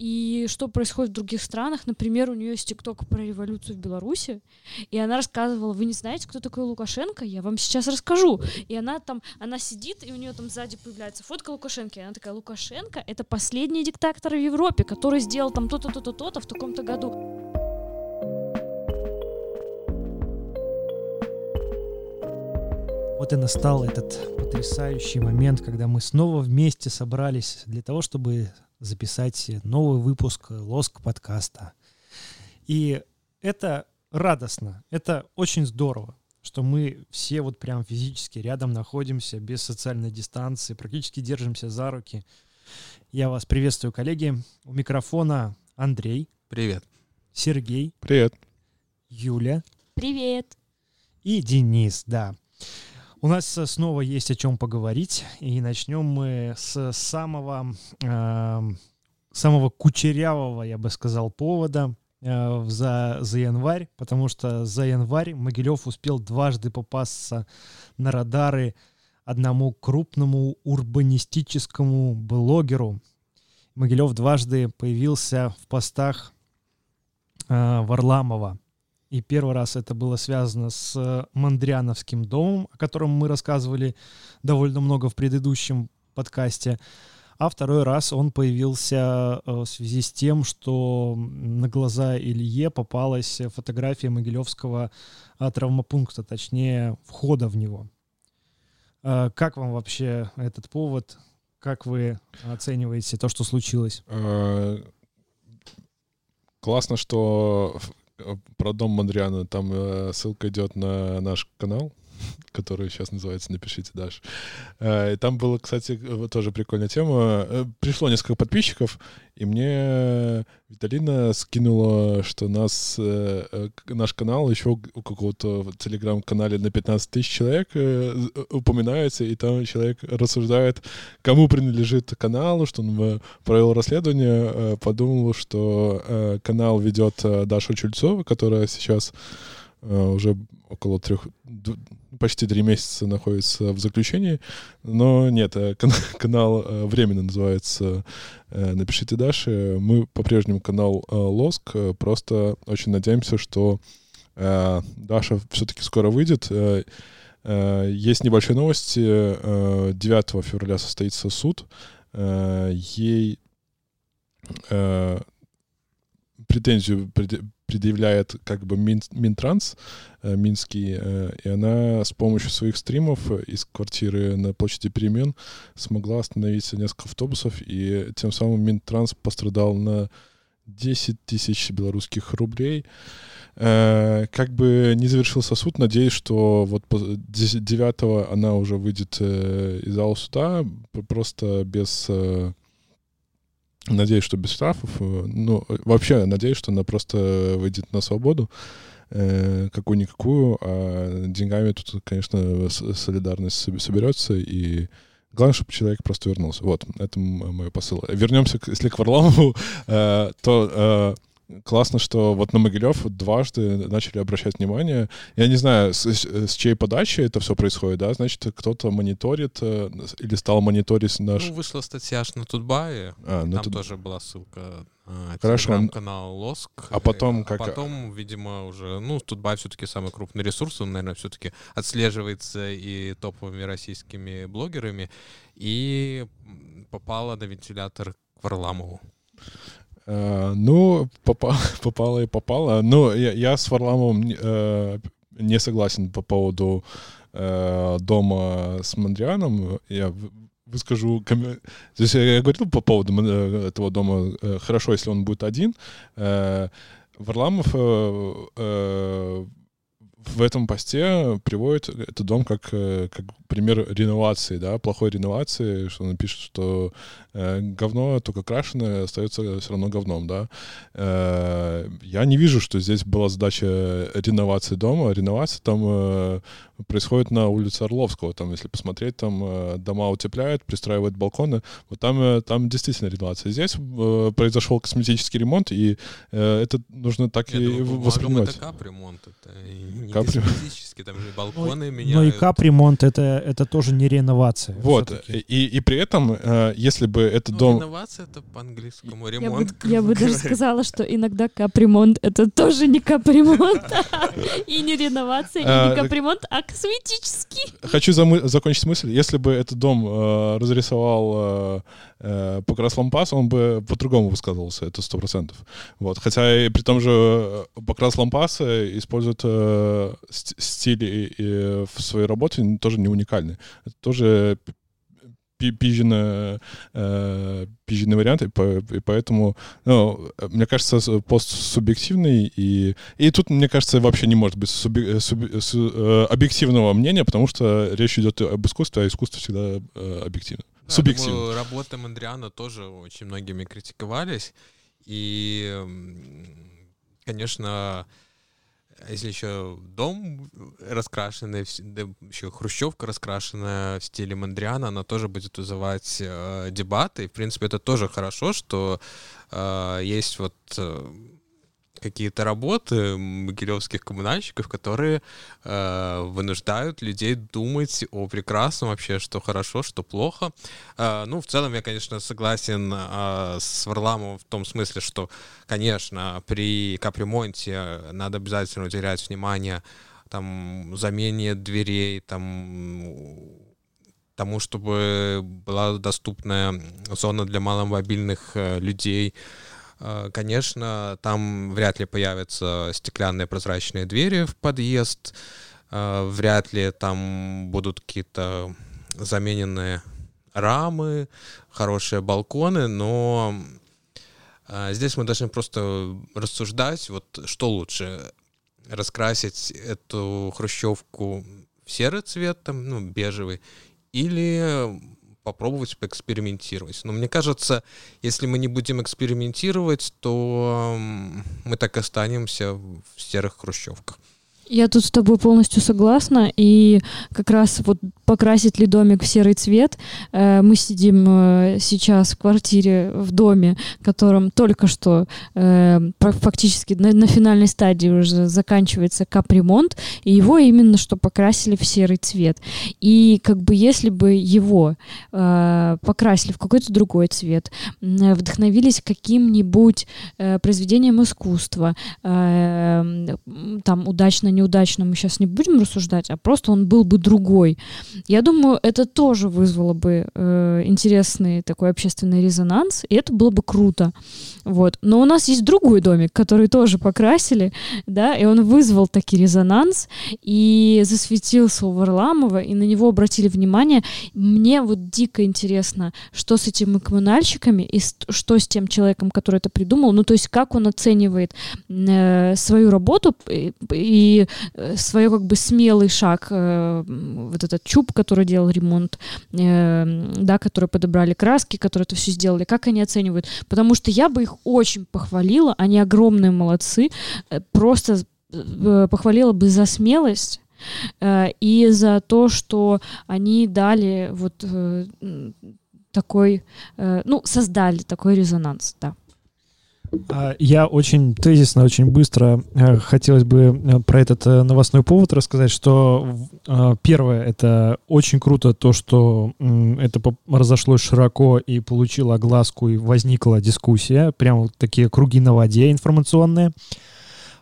и что происходит в других странах. Например, у нее есть ТикТок про революцию в Беларуси, и она рассказывала, вы не знаете, кто такой Лукашенко? Я вам сейчас расскажу. И она там, она сидит, и у нее там сзади появляется фотка Лукашенко, и она такая, Лукашенко — это последний диктатор в Европе, который сделал там то-то, то-то, то-то в таком-то году. Вот и настал этот потрясающий момент, когда мы снова вместе собрались для того, чтобы записать новый выпуск Лоск подкаста. И это радостно, это очень здорово, что мы все вот прям физически рядом находимся, без социальной дистанции, практически держимся за руки. Я вас приветствую, коллеги. У микрофона Андрей. Привет. Сергей. Привет. Юля. Привет. И Денис, да. У нас э, снова есть о чем поговорить, и начнем мы с самого, э, самого кучерявого, я бы сказал, повода э, за, за январь, потому что за январь Могилев успел дважды попасться на радары одному крупному урбанистическому блогеру. Могилев дважды появился в постах э, Варламова. И первый раз это было связано с э, Мандряновским домом, о котором мы рассказывали довольно много в предыдущем подкасте. А второй раз он появился э, в связи с тем, что на глаза Илье попалась фотография Могилевского э, травмопункта, точнее, входа в него. Как вам вообще этот повод? Как вы оцениваете то, что случилось? Классно, что про дом Мандриана, там э, ссылка идет на наш канал, который сейчас называется «Напишите, Даш». Э, и там была, кстати, тоже прикольная тема. Пришло несколько подписчиков, и мне Виталина скинула, что нас, наш канал еще у какого-то телеграм-канале на 15 тысяч человек упоминается, и там человек рассуждает, кому принадлежит канал, что он провел расследование, подумал, что канал ведет Даша Чульцова, которая сейчас уже около трех, почти три месяца находится в заключении, но нет, э, канал э, временно называется э, «Напишите Даше». Мы по-прежнему канал Лоск, просто очень надеемся, что Даша все-таки скоро выйдет. Есть небольшие новости. 9 февраля состоится суд. Ей претензию предъявляет как бы Мин, Минтранс э, Минский, э, и она с помощью своих стримов из квартиры на площади перемен смогла остановить несколько автобусов, и тем самым Минтранс пострадал на 10 тысяч белорусских рублей. Э, как бы не завершился суд, надеюсь, что вот 9 она уже выйдет из зала суда, просто без Надеюсь, что без штрафов. Э, ну, вообще, надеюсь, что она просто выйдет на свободу э, какую-никакую, а деньгами тут, конечно, солидарность соберется, и главное, чтобы человек просто вернулся. Вот, это мой посыл. Вернемся, если к Варламову, э, то классно, что вот на Могилев дважды начали обращать внимание. Я не знаю, с, с чьей подачи это все происходит, да? Значит, кто-то мониторит э, или стал мониторить наш... Ну, вышла статья аж на Тутбае, а, там тут... тоже была ссылка Хорошо. канал Лоск. А потом а как? А потом, видимо, уже, ну, Тутбай все-таки самый крупный ресурс, он, наверное, все-таки отслеживается и топовыми российскими блогерами, и попала на вентилятор к Варламову. Э, ну, попало, попало и попало. Но я, я с Варламовым э, не согласен по поводу э, дома с Мандрианом. Я выскажу... То есть я говорил по поводу этого дома, хорошо, если он будет один. Варламов в этом посте приводит этот дом как, э, как пример реновации, да, плохой реновации, что он пишет, что э, говно только крашеное остается все равно говном, да. Э, я не вижу, что здесь была задача реновации дома. Реновация там э, происходит на улице Орловского, там, если посмотреть, там э, дома утепляют, пристраивают балконы, вот там, э, там действительно реновация. Здесь э, произошел косметический ремонт, и э, это нужно так Я и думаю, воспринимать. Это капремонт, это не Капри- косметические, там же и балконы Но и меняют. капремонт это, это тоже не реновация. Вот, и, и при этом, э, если бы этот Ну, дом... реновация это по-английскому Я бы, ремонт. я бы даже сказала, что иногда капремонт это тоже не капремонт. И не реновация, и А, не так- капремонт, а косметический. Хочу закончить мысль. Если бы этот дом э, разрисовал э, Покрас Лампас, он бы по-другому высказывался, это сто процентов. Вот. Хотя и при том же Покрас Лампаса использует э, ст- стиль в своей работе тоже не уникальный. Это тоже пи- пи- пижина, э, вариант, и, по- и поэтому, ну, э, мне кажется, пост субъективный, и, и тут, мне кажется, вообще не может быть субъ- э, субъ- с- э, объективного мнения, потому что речь идет об искусстве, а искусство всегда э, объективно. Да, Субъективно. думаю, работы Мандриана тоже очень многими критиковались. И, м, конечно, если еще дом раскрашенный, еще хрущевка раскрашенная в стиле Мандриана, она тоже будет вызывать э, дебаты. И, в принципе, это тоже хорошо, что э, есть вот э, какие-то работы могилевских коммунальщиков, которые э, вынуждают людей думать о прекрасном вообще, что хорошо, что плохо. Э, ну, в целом, я, конечно, согласен э, с Варламовым в том смысле, что, конечно, при капремонте надо обязательно уделять внимание там замене дверей, там тому, чтобы была доступная зона для маломобильных э, людей. Э, Конечно, там вряд ли появятся стеклянные прозрачные двери в подъезд, э, вряд ли там будут какие-то замененные рамы, хорошие балконы, но э, здесь мы должны просто рассуждать, вот что лучше, раскрасить эту хрущевку в серый цвет, там, ну, бежевый, или попробовать поэкспериментировать. Но мне кажется, если мы не будем экспериментировать, то мы так и останемся в серых хрущевках. Я тут с тобой полностью согласна, и как раз вот покрасить ли домик в серый цвет, э, мы сидим э, сейчас в квартире в доме, котором только что э, фактически на, на финальной стадии уже заканчивается капремонт, и его именно что покрасили в серый цвет. И как бы если бы его покрасили в какой-то другой цвет, вдохновились каким-нибудь произведением искусства, там удачно, неудачно мы сейчас не будем рассуждать, а просто он был бы другой. Я думаю, это тоже вызвало бы э, интересный такой общественный резонанс, и это было бы круто. Вот. Но у нас есть другой домик, который тоже покрасили, да, и он вызвал таки резонанс, и засветился у Варламова, и на него обратили внимание. Мне вот дико интересно, что с этими коммунальщиками, и что с тем человеком, который это придумал, ну, то есть как он оценивает э, свою работу и, и свой как бы смелый шаг, э, вот этот чуб, который делал ремонт, э, да, которые подобрали краски, которые это все сделали, как они оценивают? Потому что я бы их очень похвалила, они огромные молодцы, э, просто э, похвалила бы за смелость э, и за то, что они дали вот э, такой, э, ну, создали такой резонанс, да. А, Я очень тезисно, очень быстро э, хотелось бы э, про этот э, новостной повод рассказать, что первое, это очень круто то, что это разошлось широко и получило огласку, и возникла дискуссия, прям вот такие круги на воде информационные.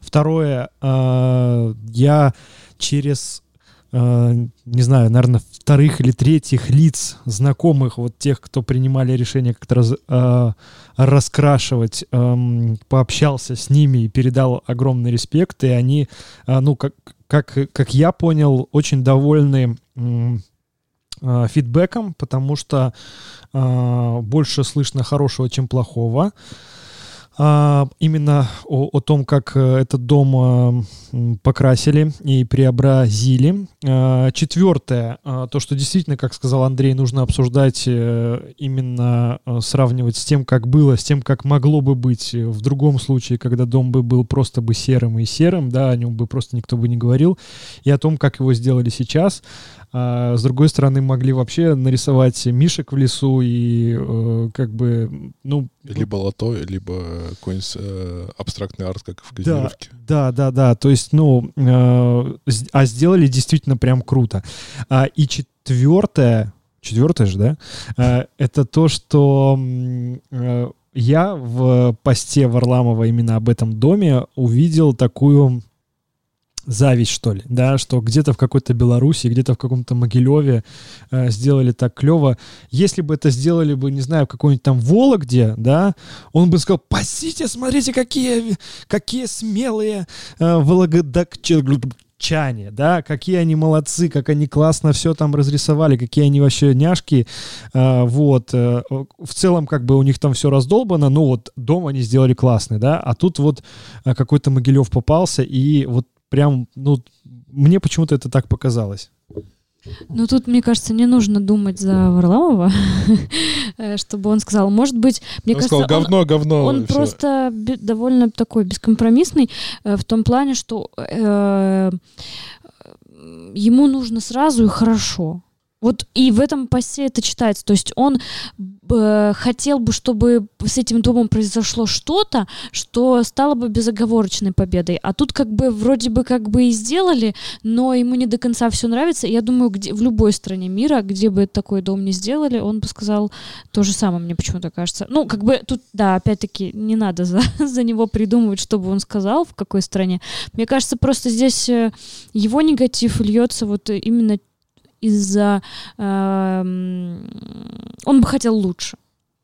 Второе, я через не знаю, наверное, вторых или третьих лиц, знакомых, вот тех, кто принимали решение как-то раз- э, раскрашивать, эм, пообщался с ними и передал огромный респект, и они, э, ну, как, как, как я понял, очень довольны э, фидбэком, потому что э, больше слышно хорошего, чем плохого. А, именно о, о том, как э, этот дом м, покрасили и преобразили. А, Четвертое, а, то, что действительно, как сказал Андрей, нужно обсуждать э, именно э, сравнивать с тем, как было, с тем, как могло бы быть э, в другом случае, когда дом бы был просто бы серым и серым, да, о нем бы просто никто бы не говорил, и о том, как его сделали сейчас. А с другой стороны, могли вообще нарисовать мишек в лесу и э, как бы, ну... Либо лото, либо какой-нибудь э, абстрактный арт, как в Да, Казимировке. да, да, да. То есть, ну, э, а сделали действительно прям круто. А, и четвертое, четвертое же, да, э, это то, что э, я в посте Варламова именно об этом доме увидел такую зависть, что ли, да, что где-то в какой-то Беларуси, где-то в каком-то Могилеве э, сделали так клево. Если бы это сделали бы, не знаю, в какой-нибудь там Вологде, да, он бы сказал, пасите, смотрите, какие, какие смелые э, вологодокчане, да, какие они молодцы, как они классно все там разрисовали, какие они вообще няшки, Э, вот, э, в целом как бы у них там все раздолбано, но вот дом они сделали классный, да, а тут вот э, какой-то Могилев попался, и вот прям, ну, мне почему-то это так показалось. Ну тут, мне кажется, не нужно думать за Варламова, э, чтобы он сказал. Может быть, мне Он кажется, сказал, он- говно, говно. Он и всё. просто довольно такой бескомпромиссный э, в том плане, что э, ему нужно сразу и хорошо. Вот и в этом посте это читается. То есть он э, хотел бы, чтобы с этим домом произошло что-то, что стало бы безоговорочной победой. А тут как бы вроде бы как бы и сделали, но ему не до конца все нравится. Я думаю, где, в любой стране мира, где бы такой дом не сделали, он бы сказал то же самое, мне почему-то кажется. Ну, как бы тут, да, опять-таки, не надо за, за него придумывать, что бы он сказал, в какой стране. Мне кажется, просто здесь э, его негатив льется вот именно из-за... эм, он бы хотел лучше.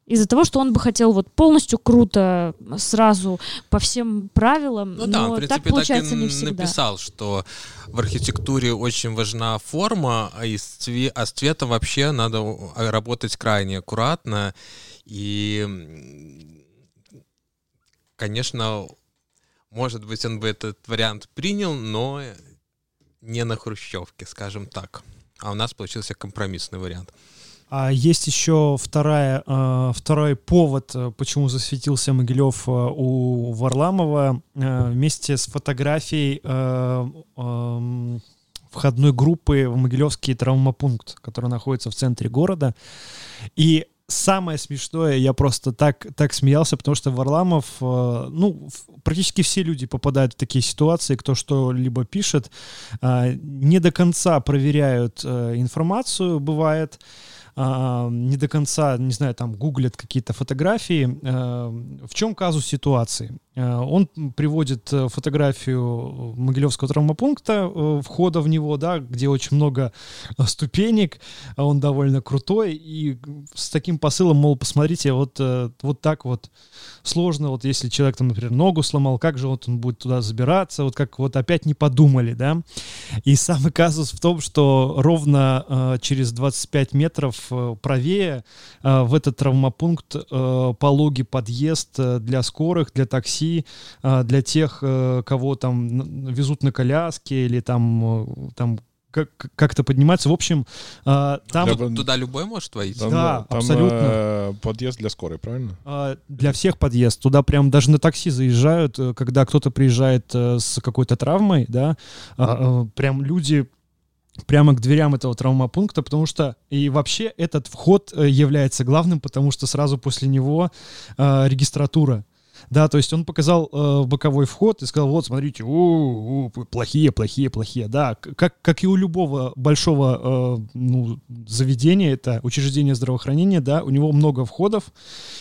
Из-за того, что он бы хотел вот полностью круто, сразу, по всем правилам, Ну да, но он, в принципе, так так, получается и не всегда. написал, что в архитектуре очень важна форма, а, из цве- а с цветом вообще надо а, работать крайне аккуратно. И, конечно, может быть, он бы этот вариант принял, но не на хрущевке, скажем так. А у нас получился компромиссный вариант. А есть еще вторая, э, второй повод, э, почему засветился Могилев э, у Варламова вместе с фотографией эм, входной группы в Могилевский травмопункт, который находится в центре города. И самое смешное, я просто так, так смеялся, потому что Варламов, э, ну, практически все люди попадают в такие ситуации, кто что-либо пишет, э, не до конца проверяют э, информацию, бывает, а, не до конца, не знаю, там гуглят какие-то фотографии. А, В чем казус ситуации? А, Он приводит э, фотографию Могилевского травмопункта, э, входа в него, да, где очень много э, ступенек, а он довольно крутой, и с таким посылом, мол, посмотрите, вот, э, вот так вот сложно, вот если человек там, например, ногу сломал, как же вот он будет туда забираться, вот как вот опять не подумали, да. И самый казус в том, что ровно э, через 25 метров э, правее э, в этот травмопункт э, пологий подъезд э, для скорых, для такси, э, для тех, э, кого там везут на коляске или там, э, там как- как-то подниматься. В общем, э, там... Для- Туда любой может войти. Там, Да, там, абсолютно. э, подъезд для скорой, правильно? А, Для всех подъезд. Туда прям даже на такси заезжают, э, когда кто-то приезжает э, с какой-то травмой, да, а, э, прям люди прямо к дверям этого травмопункта, потому что и вообще этот вход э, является главным, потому что сразу после него э, регистратура. Да, то есть он показал э, боковой вход и сказал, вот, смотрите, у, у, плохие, плохие, плохие. Да, как, как и у любого большого э, ну, заведения, это учреждение здравоохранения, да, у него много входов,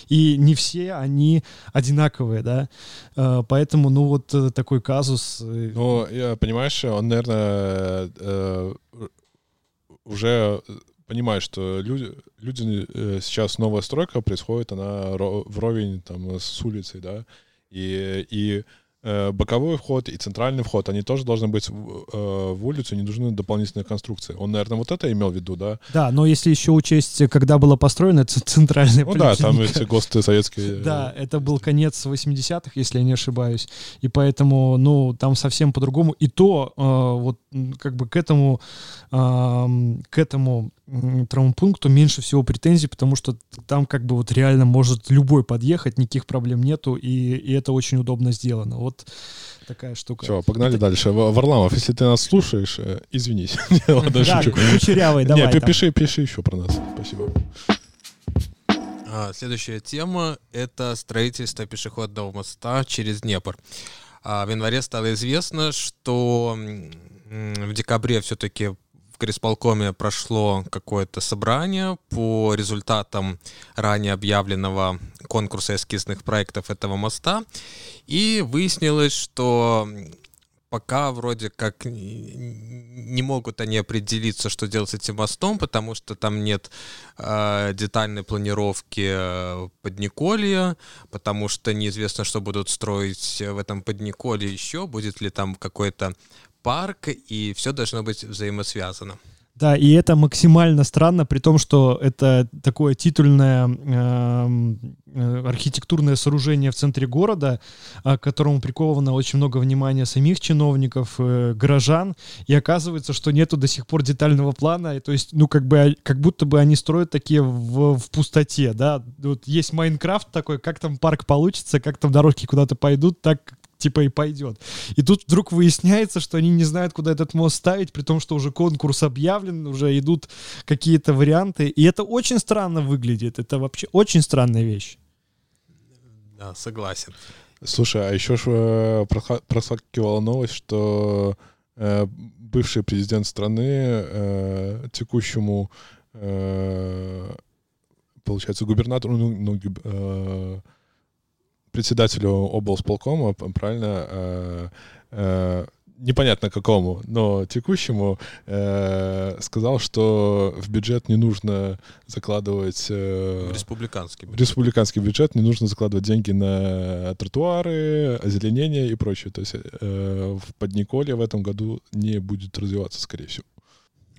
и не все они одинаковые, да. Э, поэтому, ну, вот э, такой казус. э, Ну, понимаешь, он, наверное, э, уже понимает, что люди, люди э, сейчас новая стройка происходит, она ро- вровень там с улицей, да, и, и э, боковой вход и центральный вход, они тоже должны быть в, э, в улицу, не нужны дополнительные конструкции. Он, наверное, вот это имел в виду, да? Да, но если еще учесть, когда была построена центральная Ну да, там эти ГОСТы советские. Да, это был конец 80-х, если я не ошибаюсь. И поэтому, ну, там совсем по-другому. И то, вот, как бы к этому, к этому травмпункту меньше всего претензий, потому что там как бы вот реально может любой подъехать, никаких проблем нету, и, и это очень удобно сделано. Вот такая штука. Все, погнали это... дальше. Варламов, если ты нас слушаешь, э, извинись. Да, кучерявый, давай. Не, пиши, пиши еще про нас. Спасибо. А, следующая тема — это строительство пешеходного моста через Днепр. А, в январе стало известно, что в декабре все-таки в горисполкоме прошло какое-то собрание по результатам ранее объявленного конкурса эскизных проектов этого моста. И выяснилось, что пока вроде как не могут они определиться, что делать с этим мостом, потому что там нет э, детальной планировки э, Подниколья, потому что неизвестно, что будут строить в этом Подниколье еще, будет ли там какой-то парк, и все должно быть взаимосвязано. Да, и это максимально странно, при том, что это такое титульное эм, э, архитектурное сооружение в центре города, э, к которому приковано очень много внимания самих чиновников, э, горожан, и оказывается, что нету до сих пор детального плана, и, то есть, ну, как бы, а, как будто бы они строят такие в, в пустоте, да, вот есть Майнкрафт такой, как там парк получится, как там дорожки куда-то пойдут, так типа и пойдет. И тут вдруг выясняется, что они не знают, куда этот мост ставить, при том, что уже конкурс объявлен, уже идут какие-то варианты. И это очень странно выглядит. Это вообще очень странная вещь. Да, согласен. Слушай, а еще ж э, проскакивала новость, что э, бывший президент страны э, текущему, э, получается, губернатору, ну, ну э, председателю облсполкома, правильно, э, э, непонятно какому, но текущему, э, сказал, что в бюджет не нужно закладывать... Э, республиканский бюджет. Республиканский бюджет, не нужно закладывать деньги на тротуары, озеленение и прочее. То есть э, в Подниколье в этом году не будет развиваться, скорее всего.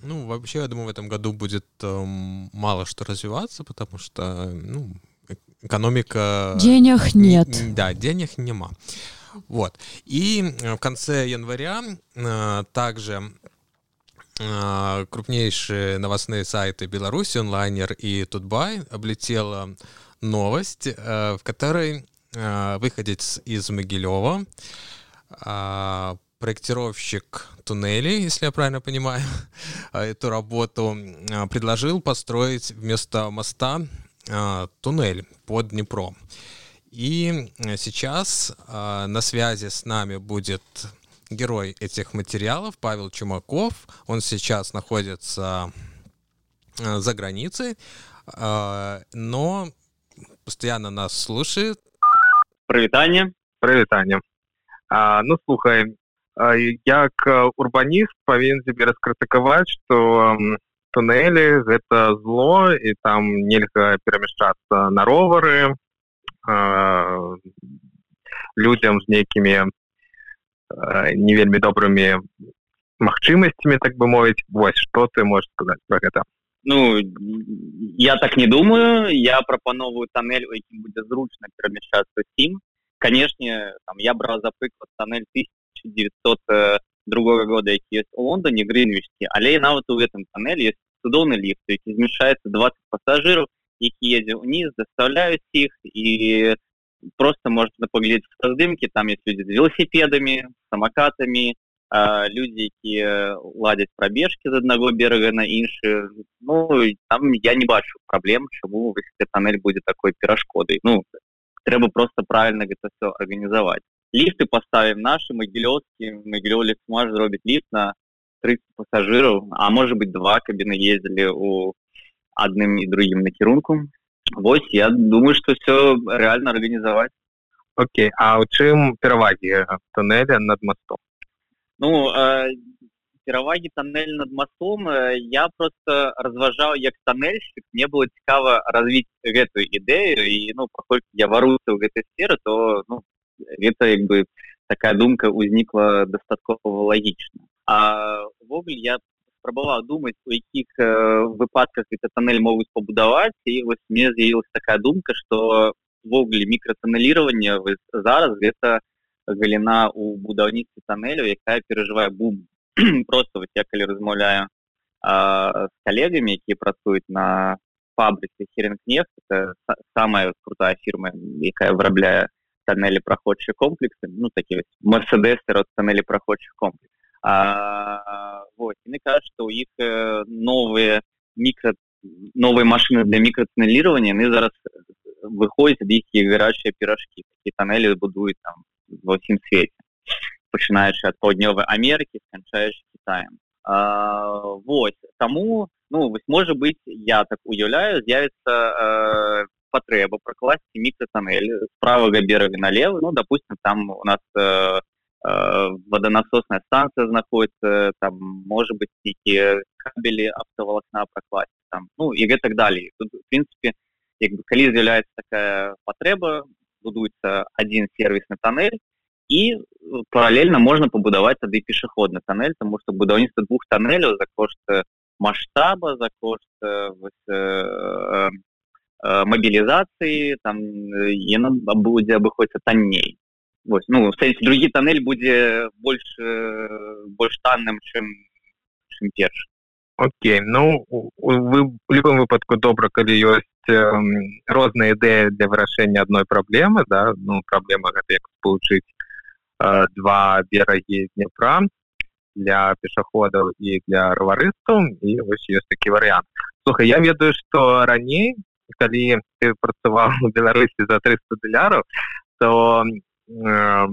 Ну, вообще, я думаю, в этом году будет э, мало что развиваться, потому что, ну, экономика... Денег нет. Да, денег нема. Вот. И э, в конце января э, также э, крупнейшие новостные сайты Беларуси, онлайнер и Тутбай облетела новость, в которой выходец из Могилева, проектировщик туннелей, если я правильно понимаю, эту работу предложил построить вместо моста а, туннель под Днепром. И э, сейчас а, на связи с нами будет герой этих материалов Павел Чумаков. Он сейчас находится э, за границей, а, но постоянно нас слушает. Привітання. Привітання. А, ну, слухай, як урбаніст павінен тебе раскрытыковать, что туннелі гэта зло і там нельга перамяшчацца на ровары э, людзям з нейкімі э, не вельмі добрымі магчымасцямі так бы мовіць вось что ты можешь сказаць про гэта ну я так не думаю я прапановую тоннель у якім будзе зручна перамяшчацца сім канешне там я брал за прыклад тоннель 1900 другого года які есть у лондоне гринвички але нават у гэтым тоннеле есть цудоўны ліфт які змяшаецца 20 пассажиров які едзе ўніз заставляюць іх і просто можна паглядзець здымкі там есть людзі з велосипедамі самокатамі людзі якія ладзяць пробежки з аднаго берага на іншы ну там я не бачу праблем чаму тоннель будзе такой перашкодай ну трэба просто правильно гэта все арганізаваць ліфты поставим наши могилёвскі могилёлі смаж зробіць ліфт на 30 пассажиров а может быть два кабины ездили у одним и другим накірунку вот я думаю что все реально организовать Окей а у чым пераваги туннеля над мостом ну э, пераваги тоннель над мостом э, я просто разважаў як тоннельщик мне было цікава развить гэтую ідэю і ну паколькі я варуся ў гэтай сферы то ну, гэта як бы такая думка узнікла дастаткова лагічна увогуле я спрабаваў думаць у якіх э, выпадках это тоннель могуць пабудаваць і вось мне з'явілась такая думка что ввогуле мікратоннелирование зараз гэта галіна у будаўніцтве тоннелю якая перажывае бум просто вот я калі размаўляю з калегамі якія працуюць на фабрыцы херенкнефт это самая крутая фірма якая вырабляе тоннели проходчие комплексы ну такие мерседесы от тоннели проходчих комплекс а, вот мне кажется что у их э, новые микро новые машины для микротоннелирования они зараз выходят ад іх гарячыя пирожки такие тоннели будуют там во всем свете пачынаючы ад паўднёвай Амерыкі сканчаеш Китаем а, вот тому ну вось может быть я так уяўляю з'явится э, патрэба пракласці мікротоннель з правага берага налево ну допустим там у нас э, э, водонасосная станция знаходится там может быть нейкія кабели автоволокна пракласці там ну і гэтак далей тут в принципе як бы калі з'яўляецца такая патрэба будуецца один сервисный тоннель і параллельна можна пабудаваць тады пешаходны тоннель тому что будаўніцтва двух тоннеляў за кошт масштаба за кошт э, э, э, мобілізацыі там яна будзе абыходзіцца танней вось ну сэнсе другі тоннель будзе больш э, больш танным чым чым перш Окей ну вы в любым выпадку добра калі ёсць э, розныя ідэі для вырашэння адной праблемы да ну праблема гэта як спалучыць э, два берагі днепра для пешаходаў і для раварыстаў і вось ёсць такі варыянт слухай я ведаю што раней калі ты працаваў у беларусі за 300 даляраў то э,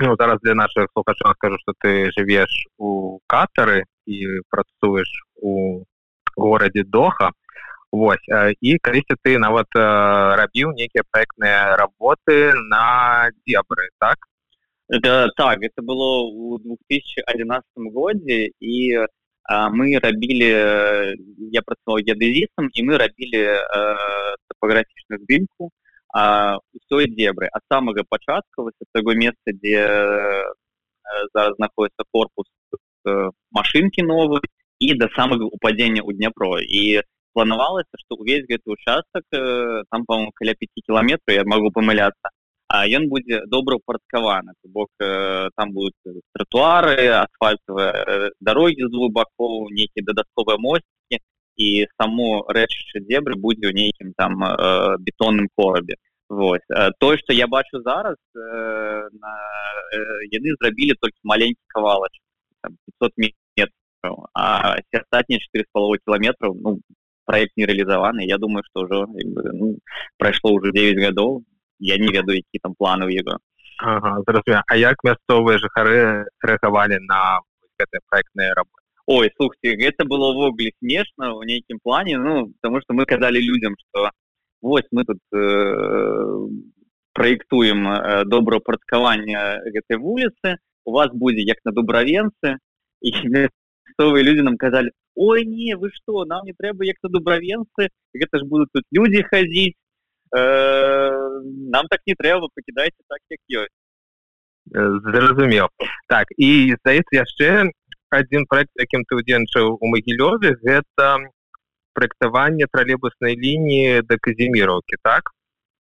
ну, зараз для наших слухачоў скажу что ты жывеш у катары і працуеш у горадзе доха. Вось і калісьці ты нават рабіў нейкія проектныя работы на дзебры так? Это так это было у 2011 годзе і мы рабілі я працаваў геадэзістам і мы рабілі топографічную здымку ўсёй дзебры ад самага пачатка вось таго месца дзе зараз знаходіцца корпус машинки новы і да самага упадзення ў дняпро і планавалася што ўвесь гэты участак там по каля 5 кіламетраў я могу памыляцца ён будзе добра упарадкаваны бок э, там будуць тротуары асфальтавыя э, дарогі з двух бакоў нейкія дадатковыя мосцікі і само рэчышча дзебры будзе ў нейкім там э, бетонным корабе Вось. Тое што я бачу зараз яны зрабілі толькі маленькі кавалач 500 метров а астатнія четыре з паловой кіламетраў ну проект не реалізаваны я думаю что ўжо ну, прайшло уже 9 гадоў я не ведаю які там планы ў яго ага, А як мясцовыя жыхары рэагавалі на гэтыя проектныя работы Ой слухайте гэта было ввогуле смешна ў нейкім плане ну потому что мы казалі людям что вось мы тут э, праектуем э, добраўпарадкаванне гэтай вуліцы у вас будзе як на дубравенцы і мясцовыя люди нам казалі Ой не вы что нам не трэба як на дубравенцы гэта ж будут тут люди хадзіць Э, Нам так не трэба пакідайце так як ёсць зразумеў так і здаецца яшчэ адзін проект якім ты удзельнічаў у магілёве гэта праектаванне тралейбуснай лініі да казіміроўкі так?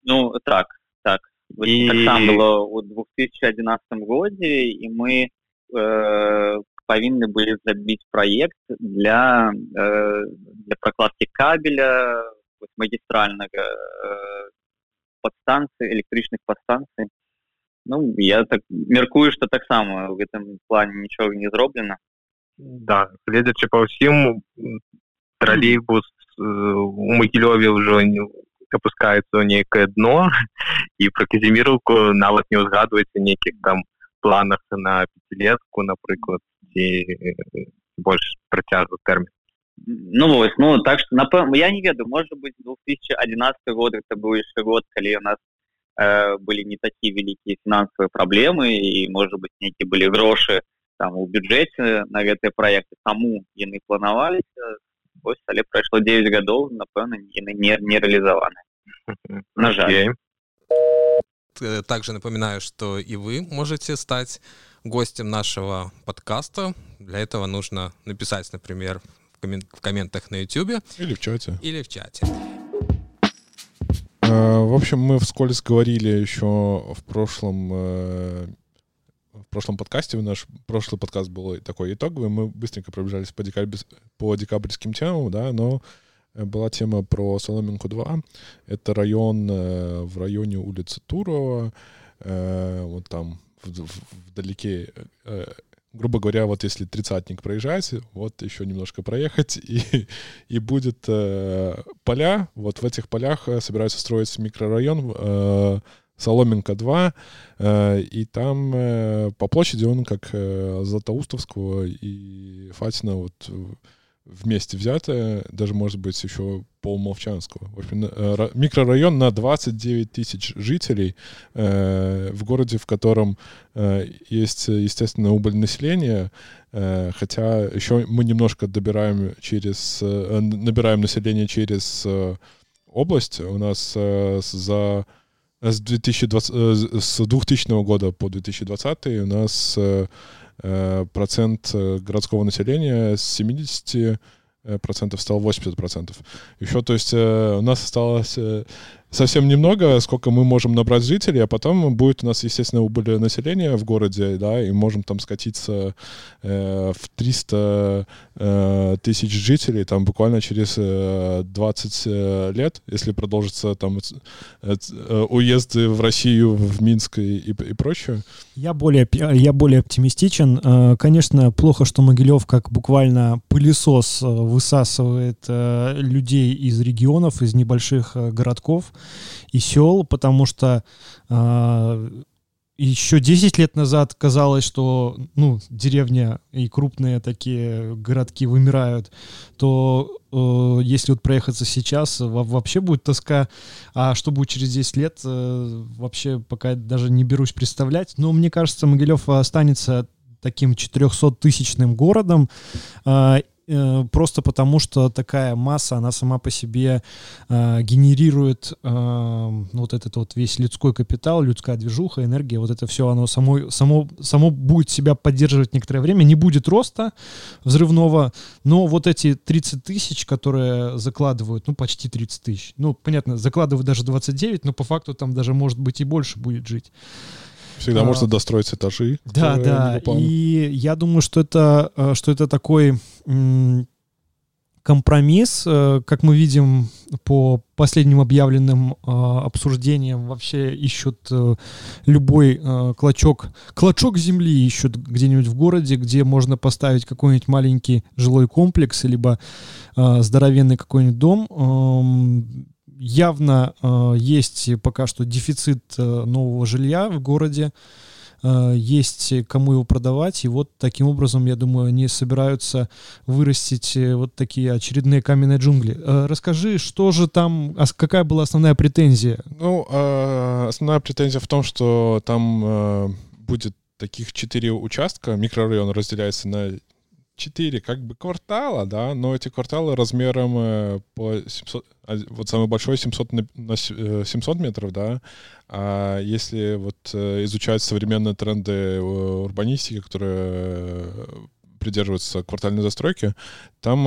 Ну так так. І так было у 2011 годзе і мы э, павінны былі забіць проект для э, для прокладки кабеля магістральнага э, подстанцыі электрычных подстанцый Ну я так меркую что таксама в гэтым плане нічога не зроблена да гледзячы па ўсім троллейбус э, у магілёве ўжо не опускается нейкае дно і про казіміруку нават не ўзгадваецца нейкіх там планах на пятилетку напрыклад ці больш працягу тэрмін ну вось ну так что напэм я не ведаю может быть 2011 год это был еще год калі у нас э, были не такие великие финансовые проблемы и может быть некие были грошы там у бюджете на гэтые проекты кому яны планавались ось але прайшло 9 гадоў напэўна яны не не реализованы на жаль э, также напоминаю что и вы можете стать гостем нашего подкаста для этого нужно написать например в комментах на YouTube. Или в чате. Или в чате. А, в общем, мы вскользь говорили еще в прошлом э, в прошлом подкасте, наш прошлый подкаст был такой итоговый, мы быстренько пробежались по, декабрь, по декабрьским темам, да, но была тема про Соломинку 2. Это район в районе улицы Турова, вот там вдалеке грубо говоря, вот если тридцатник проезжать, вот еще немножко проехать, и, и будет э, поля, вот в этих полях э, собираются строить микрорайон э, Соломенко 2, э, и там э, по площади он как э, Златоустовского и Фатина вот вместе взятое, даже, может быть, еще полмолчанского. В общем, э, микрорайон на 29 тысяч жителей э, в городе, в котором э, есть, естественно, убыль населения, хотя еще мы немножко добираем через, набираем население через область. У нас за с, 2020, э, с 2000 года по 2020 у нас процент э, городского населения с 70 процентов стал 80 процентов. Еще, то есть, э, у нас осталось совсем немного, сколько мы можем набрать жителей, а потом будет у нас, естественно, убыль населения в городе, да, и можем там скатиться э, в 300 э, тысяч жителей там буквально через э, 20 э, лет, если продолжится там э, э, уезды в Россию, в Минск и, и, прочее. Я более, я более оптимистичен. Э, конечно, плохо, что Могилев как буквально пылесос э, высасывает людей из регионов, из небольших городков и сел, потому что э, еще 10 лет назад казалось, что ну, деревня и крупные такие городки вымирают, то э, если вот проехаться сейчас, вообще будет тоска. А что будет через 10 лет, э, вообще пока даже не берусь представлять. Но мне кажется, Могилев останется таким 400-тысячным городом. Э, просто потому, что такая масса, она сама по себе э, генерирует э, вот этот вот весь людской капитал, людская движуха, энергия, вот это все, оно само, само, само будет себя поддерживать некоторое время, не будет роста взрывного, но вот эти 30 тысяч, которые закладывают, ну, почти 30 тысяч, ну, понятно, закладывают даже 29, но по факту там даже, может быть, и больше будет жить. Всегда а, можно достроить этажи. Да, да. И я думаю, что это, э, что это такой компромисс, э, как мы видим по последним объявленным э, обсуждениям, вообще ищут любой клочок, клочок земли ищут где-нибудь в городе, где можно поставить какой-нибудь маленький жилой комплекс, либо здоровенный какой-нибудь дом эм, явно э, есть пока что дефицит э, нового жилья в городе, э, есть кому его продавать, и вот таким образом, я думаю, они собираются вырастить э, вот такие очередные каменные джунгли. Э, расскажи, что же там, а какая была основная претензия? Ну, э, основная претензия в том, что там э, будет таких четыре участка, микрорайон разделяется на четыре как бы квартала, да, но эти кварталы размером э, по 700, а, вот самый большой 700 на, на 700 э, метров, да, а если вот э, изучать современные тренды урбанистики, которые придерживаются квартальной застройки, там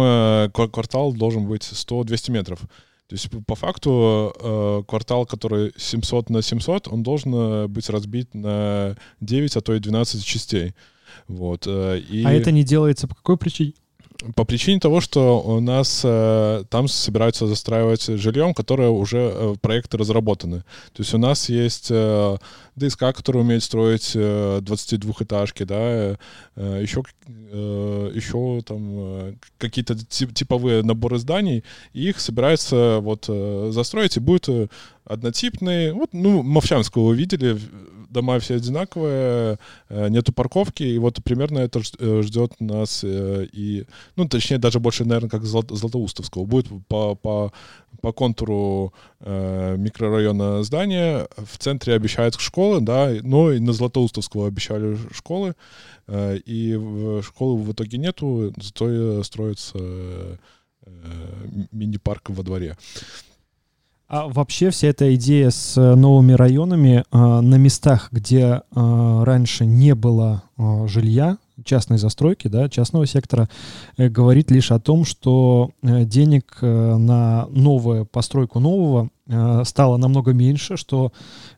квартал должен быть 100-200 метров. То есть по факту квартал, который 700 на 700, он должен быть разбит на 9, а то и 12 частей. Вот, э, и... А это не делается по какой причине? По причине того, что у нас э, там собираются застраивать жильем, которое уже э, проекты разработаны. То есть у нас есть э, ДСК, который умеет строить э, 22-этажки, да, э, еще, э, еще там э, какие-то тип, типовые наборы зданий, и их собирается вот э, застроить, и будет э, однотипный. Вот, ну, Мовчанского вы видели, дома все одинаковые, э, нету парковки, и вот примерно это ждет э, нас э, и, ну, точнее, даже больше, наверное, как Златоустовского. Будет по, по, по контуру микрорайона здания, в центре обещают школы, да, но и на Златоустовского обещали школы, и школы в итоге нету, зато строится мини-парк во дворе. А вообще вся эта идея с э, новыми районами э, на местах, где э, раньше не было жилья, частной застройки, да, частного сектора, говорит лишь о том, что денег на новую постройку нового стало намного меньше, что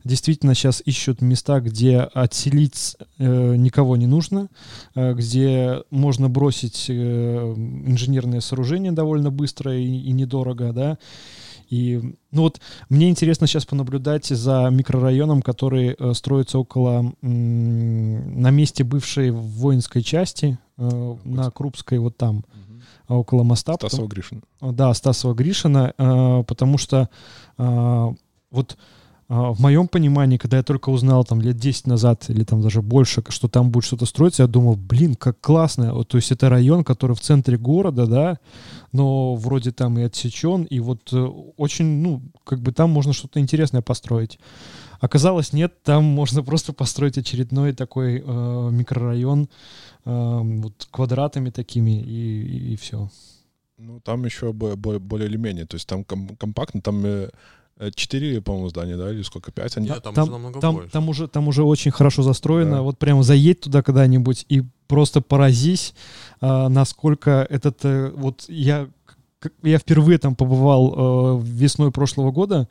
действительно сейчас ищут места, где отселить никого не нужно, где можно бросить инженерное сооружение довольно быстро и недорого, да. И, ну вот, мне интересно сейчас понаблюдать за микрорайоном, который э, строится около, м, на месте бывшей воинской части, э, на Крупской, вот там, а около моста. потом- Стасова Гришин. да, Стасова Гришина, э, потому что э, вот э, в моем понимании, когда я только узнал там лет 10 назад или там даже больше, что там будет что-то строиться, я думал, блин, как классно. Вот, то есть это район, который в центре города, да, но вроде там и отсечен, и вот э, очень, ну, как бы там можно что-то интересное построить. Оказалось, нет, там можно просто построить очередной такой э, микрорайон э, вот квадратами такими и, и, все. Ну, там еще бо- бо- более или менее. То есть там ком- компактно, там э, четыре, по-моему, здания, да, или сколько, пять? Они... Нет, там, там- уже намного Там, больше. там уже там уже очень хорошо застроено. Да. Вот прямо заедь туда когда-нибудь и просто поразись, а, насколько этот э, вот я я впервые там побывал э, весной прошлого года,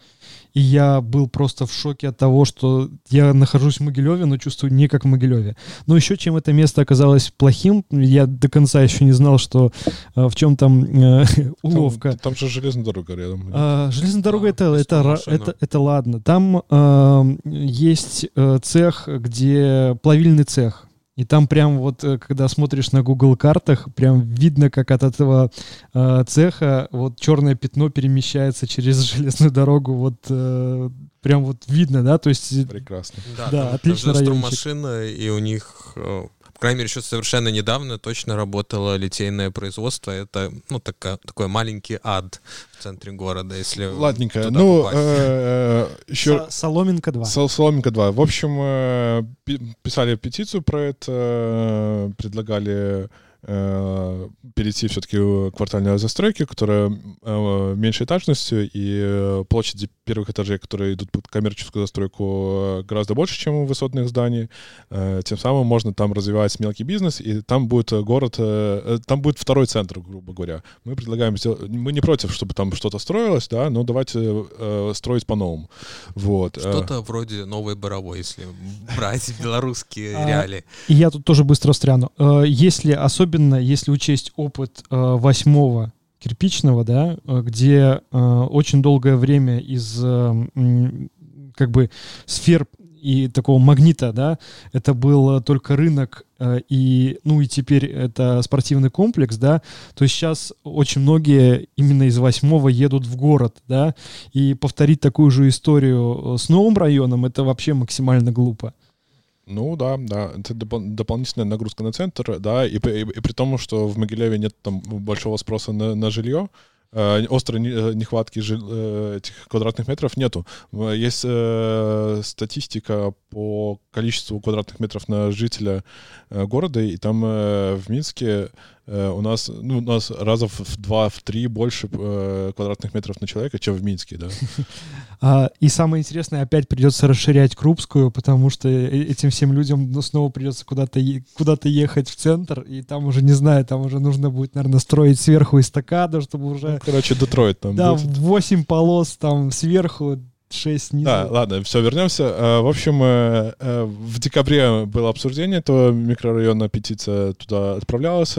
и я был просто в шоке от того, что я нахожусь в Могилеве, но чувствую не как в Могилеве. Но еще чем это место оказалось плохим, я до конца еще не знал, что э, в чем там э, Там- уловка. Там, же железная дорога рядом. А, железная дорога Да, это, это, это, это ладно. Там эм, есть э, цех, где плавильный цех. И там прям вот, э, когда смотришь на Google картах, прям видно, как от этого э, цеха вот черное пятно перемещается через железную дорогу. Вот э, прям вот видно, да? То есть Прекрасно. Да, Да, там- отличный там же райончик. машина, и у них, э, крайней мере, еще совершенно недавно точно работало литейное производство. Это, ну, така- такой маленький ад в центре города, если Ладненько. туда Ну, попасть. э, еще... Со- Соломинка 2. Сол- Соломинка 2. В общем, э, пи- писали петицию про это, э, предлагали э, перейти все-таки к квартальной застройке, которая э, меньшей этажностью, и э, площади первых этажей, которые идут под коммерческую застройку, э, гораздо больше, чем у высотных зданий. Э, Тем самым можно там развивать мелкий бизнес, и там будет город, э, там будет второй центр, грубо говоря. Мы предлагаем сделать, мы не против, чтобы там что-то строилось, да, но давайте э, строить по-новому. Вот. Что-то вроде новой Боровой, если брать белорусские А, реалии. И я тут тоже быстро встряну. Э, Если, особенно если учесть опыт э, восьмого кирпичного, да, э, где э, очень долгое время из э, как бы сфер и такого магнита, да, это был только рынок э, и, ну и теперь это спортивный комплекс, да, то есть сейчас очень многие именно из восьмого едут в город, да, и повторить такую же историю э, с новым районом, это вообще максимально глупо. Ну да, да, это допол- дополнительная нагрузка на центр, да, и, и, и при том, что в Могилеве нет там большого спроса на, на жилье, э, острой э, нехватки жил- э, этих квадратных метров нету. Э, Есть э, статистика по количеству квадратных метров на жителя города, и там э, в Минске у нас, ну, у нас раза в два, в три больше э, квадратных метров на человека, чем в Минске, да. А, и самое интересное, опять придется расширять Крупскую, потому что э- этим всем людям ну, снова придется куда-то куда-то ехать в центр, и там уже, не знаю, там уже нужно будет, наверное, строить сверху эстакаду, чтобы Ну, уже, короче, Детройт там. да, будет. 8 полос там сверху, 6 снизу. Да, ладно, все, вернемся. Э, В общем, э, э, в декабре было обсуждение этого микрорайона, петиция туда отправлялась.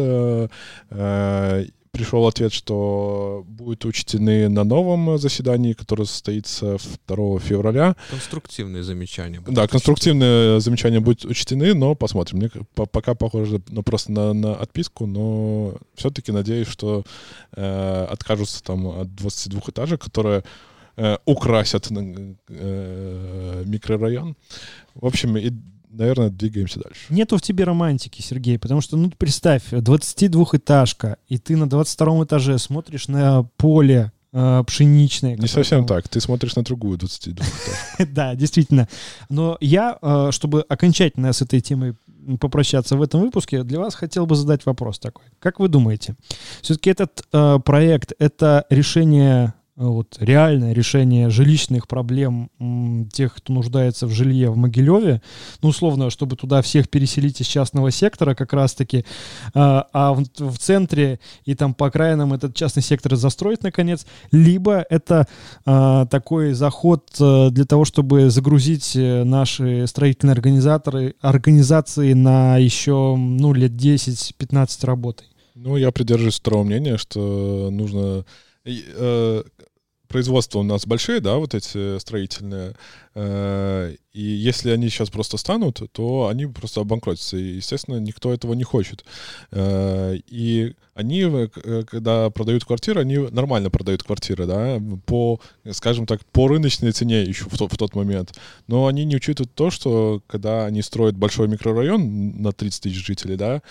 Пришел ответ, что будут учтены на новом заседании, которое состоится 2 февраля. Конструктивные замечания. будут Да, конструктивные замечания будут учтены, но посмотрим. Мне по- пока похоже ну, просто на, на отписку, но все-таки надеюсь, что э, откажутся там от 22 этажек, которые э, украсят э, микрорайон. В общем, и, наверное, двигаемся дальше. Нету в тебе романтики, Сергей, потому что, ну, представь, 22-этажка, и ты на 22 этаже смотришь на поле э, пшеничное. Не совсем там- так. Ты смотришь на другую 22 этажку. Да, действительно. Но я, э, чтобы окончательно с этой темой попрощаться в этом выпуске, для вас хотел бы задать вопрос такой. Как вы думаете, все-таки этот э, проект — это решение вот, реальное решение жилищных проблем тех, кто нуждается в жилье в Могилеве, ну, условно, чтобы туда всех переселить из частного сектора как раз-таки, а, а в, в центре и там по окраинам этот частный сектор застроить, наконец, либо это а, такой заход а, для того, чтобы загрузить э, наши строительные организаторы, организации на еще, ну, лет 10-15 работы. Ну, я придерживаюсь второго мнения, что нужно э, производства у нас большие, да, вот эти строительные, э, и если они сейчас просто станут, то они просто обанкротятся, и, естественно, никто этого не хочет. Э, и они, э, когда продают квартиры, они нормально продают квартиры, да, по, скажем так, по рыночной цене еще в, тот, в тот момент. Но они не учитывают то, что когда они строят большой микрорайон на 30 тысяч жителей, да,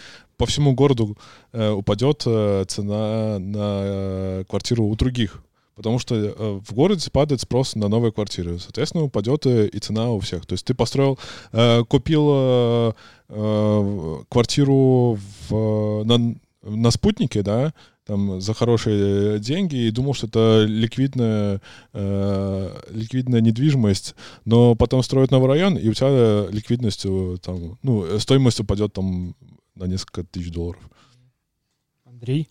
по всему городу э, упадет э, цена на э, квартиру у других потому что э, в городе падает спрос на новые квартиры. Соответственно, упадет и, и цена у всех. То есть ты построил, э, купил э, э, квартиру в, на, на спутнике, да, там за хорошие деньги и думал, что это ликвидная, э, ликвидная недвижимость, но потом строят новый район, и у тебя ликвидность, там, ну, стоимость упадет там на несколько тысяч долларов. Андрей?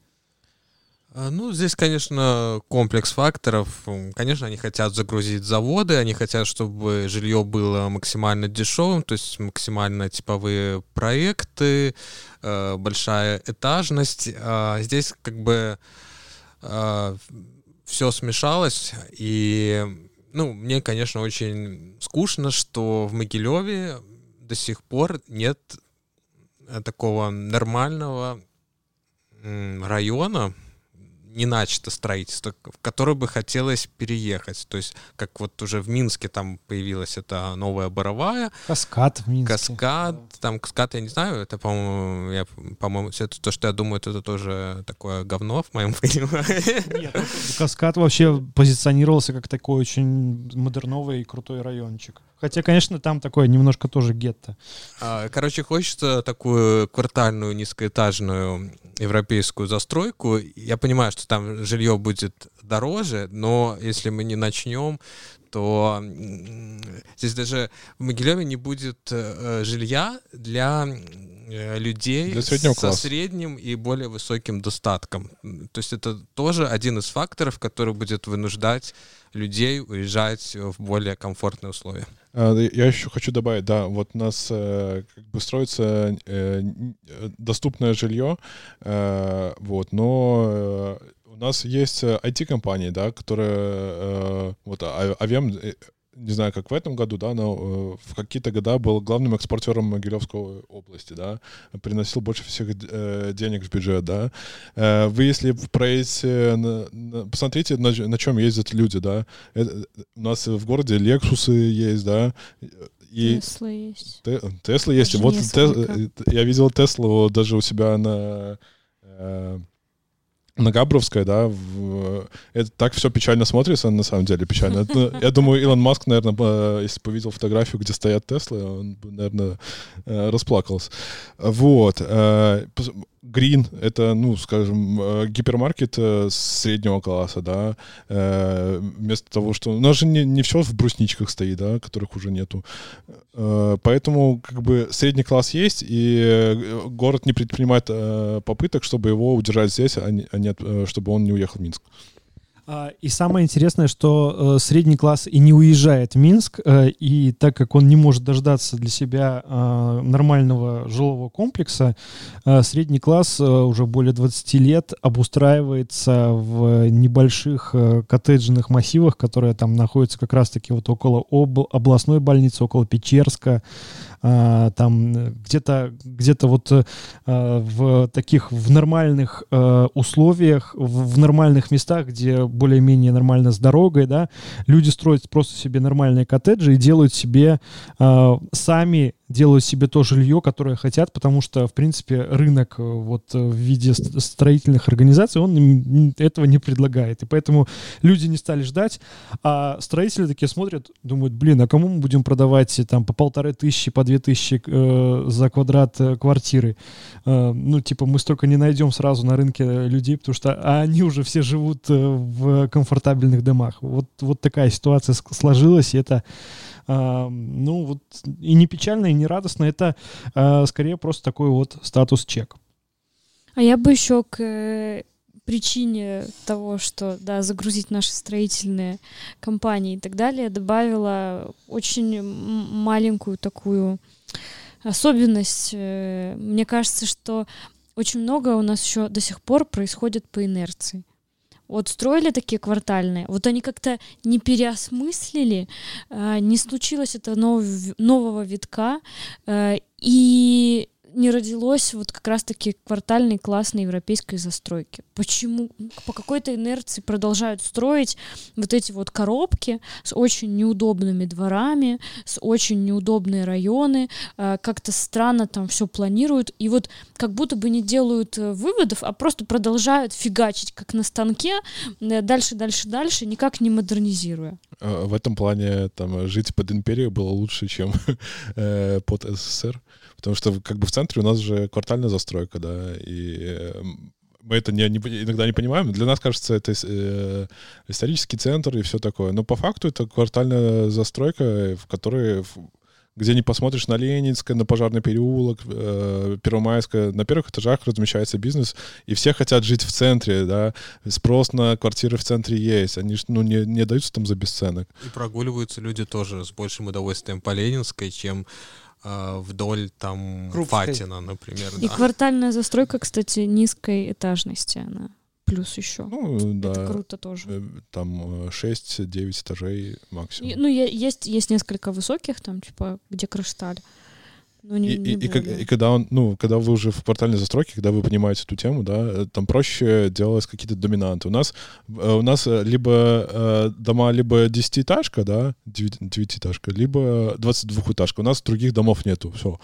А, ну, здесь, конечно, комплекс факторов. Конечно, они хотят загрузить заводы, они хотят, чтобы жилье было максимально дешевым, то есть максимально типовые проекты, э, большая этажность. А здесь как бы э, все смешалось, и ну, мне, конечно, очень скучно, что в Могилеве до сих пор нет такого нормального района, не начато строительство, в которое бы хотелось переехать. То есть, как вот уже в Минске там появилась эта новая Боровая. Каскад в Минске. Каскад, там Каскад, я не знаю, это, по-моему, я, по-моему, это то, что я думаю, это тоже такое говно в моем понимании. Нет, ну, Каскад вообще позиционировался как такой очень модерновый и крутой райончик. Хотя, конечно, там такое немножко тоже гетто. А, короче, хочется такую квартальную низкоэтажную европейскую застройку. Я понимаю, что там жилье будет дороже, но если мы не начнем, то здесь даже в Могилеве не будет э, жилья для э, людей для среднего со класса. средним и более высоким достатком. То есть это тоже один из факторов, который будет вынуждать людей уезжать в более комфортные условия. А, я еще хочу добавить, да, вот у нас э, как бы строится э, доступное жилье, э, вот, но э, у нас есть IT-компании, да, которые, вот, а, Авем не знаю, как в этом году, да, но э, в какие-то года был главным экспортером Могилевской области, да, приносил больше всех э, денег в бюджет, да. Э, вы, если проедете, посмотрите, на, на чем ездят люди, да. Это, у нас в городе Лексусы есть, да, и Тесла есть. Те, Тесла есть. Даже вот несколько. Тес- я видел Теслу даже у себя на э, на Габровской, да, в, это так все печально смотрится, на самом деле печально. Это, я думаю, Илон Маск, наверное, бы, если бы увидел фотографию, где стоят Теслы, он бы, наверное, э, расплакался. Вот. Green — это, ну, скажем, э, гипермаркет э, среднего класса, да, э, вместо того, что... У нас же не, не все в брусничках стоит, да, которых уже нету. Поэтому, как бы, средний класс есть, и город не предпринимает попыток, чтобы его удержать здесь, а не, а чтобы он не уехал в Минск. А, И самое интересное, что э, средний класс и не уезжает в Минск, э, и так как он не может дождаться для себя э, нормального жилого комплекса, э, средний класс уже более 20 лет обустраивается в небольших коттеджных массивах, которые там находятся как раз-таки вот около об- областной больницы, около Печерска, а, там где-то где-то вот э, в таких в нормальных э, условиях, в, нормальных местах, где более-менее нормально с дорогой, да, люди строят просто себе нормальные коттеджи и делают себе э, сами делают себе то жилье, которое хотят, потому что, в принципе, рынок э, вот в виде строительных организаций, он этого не предлагает. И поэтому люди не стали ждать, а строители такие смотрят, думают, блин, а кому мы будем продавать там по полторы тысячи, по две тысячи э, за квадрат э, квартиры? Э, ну, типа, мы столько не найдем сразу на рынке людей, потому что а они уже все живут э, в комфортабельных домах. Вот, вот такая ситуация сложилась, и это ну вот и не печально, и не радостно, это uh, скорее просто такой вот статус-чек. А я бы еще к э, причине того, что да, загрузить наши строительные компании и так далее, добавила очень маленькую такую особенность. Э, мне кажется, что очень много у нас еще до сих пор происходит по инерции. Вот строили такие квартальные, вот они как-то не переосмыслили, э, не случилось этого нового, нового витка, и не родилось вот как раз-таки квартальной классной европейской застройки? Почему по какой-то инерции продолжают строить вот эти вот коробки с очень неудобными дворами, с очень неудобные районы, э, как-то странно там все планируют, и вот как будто бы не делают э, выводов, а просто продолжают фигачить как на станке, э, дальше, дальше, дальше, никак не модернизируя. В этом плане там жить под империей было лучше, чем под СССР. Потому что как бы в центре у нас же квартальная застройка, да, и э, мы это не, не, иногда не понимаем. Для нас кажется, это э, исторический центр и все такое. Но по факту это квартальная застройка, в которой где не посмотришь на Ленинское, на Пожарный переулок, э, Первомайское, на первых этажах размещается бизнес, и все хотят жить в центре, да, спрос на квартиры в центре есть, они ну, не, не даются там за бесценок. И прогуливаются люди тоже с большим удовольствием по Ленинской, чем Э, вдоль там Крупской. Фатина, например. И да. квартальная застройка, кстати, низкой этажности она. Плюс еще. Ну, да. Это круто тоже. Э, там 6-9 э, этажей максимум. И, ну, есть, есть несколько высоких, там, типа, где крышталь. Ну, не, и, не и, и, и когда он, ну, когда вы уже в квартальной застройке, когда вы понимаете эту тему, да, э, там проще делать какие-то доминанты. У нас, э, у нас э, либо дома, либо десятиэтажка, да, девятиэтажка, либо 22-этажка. У нас других домов нету, все.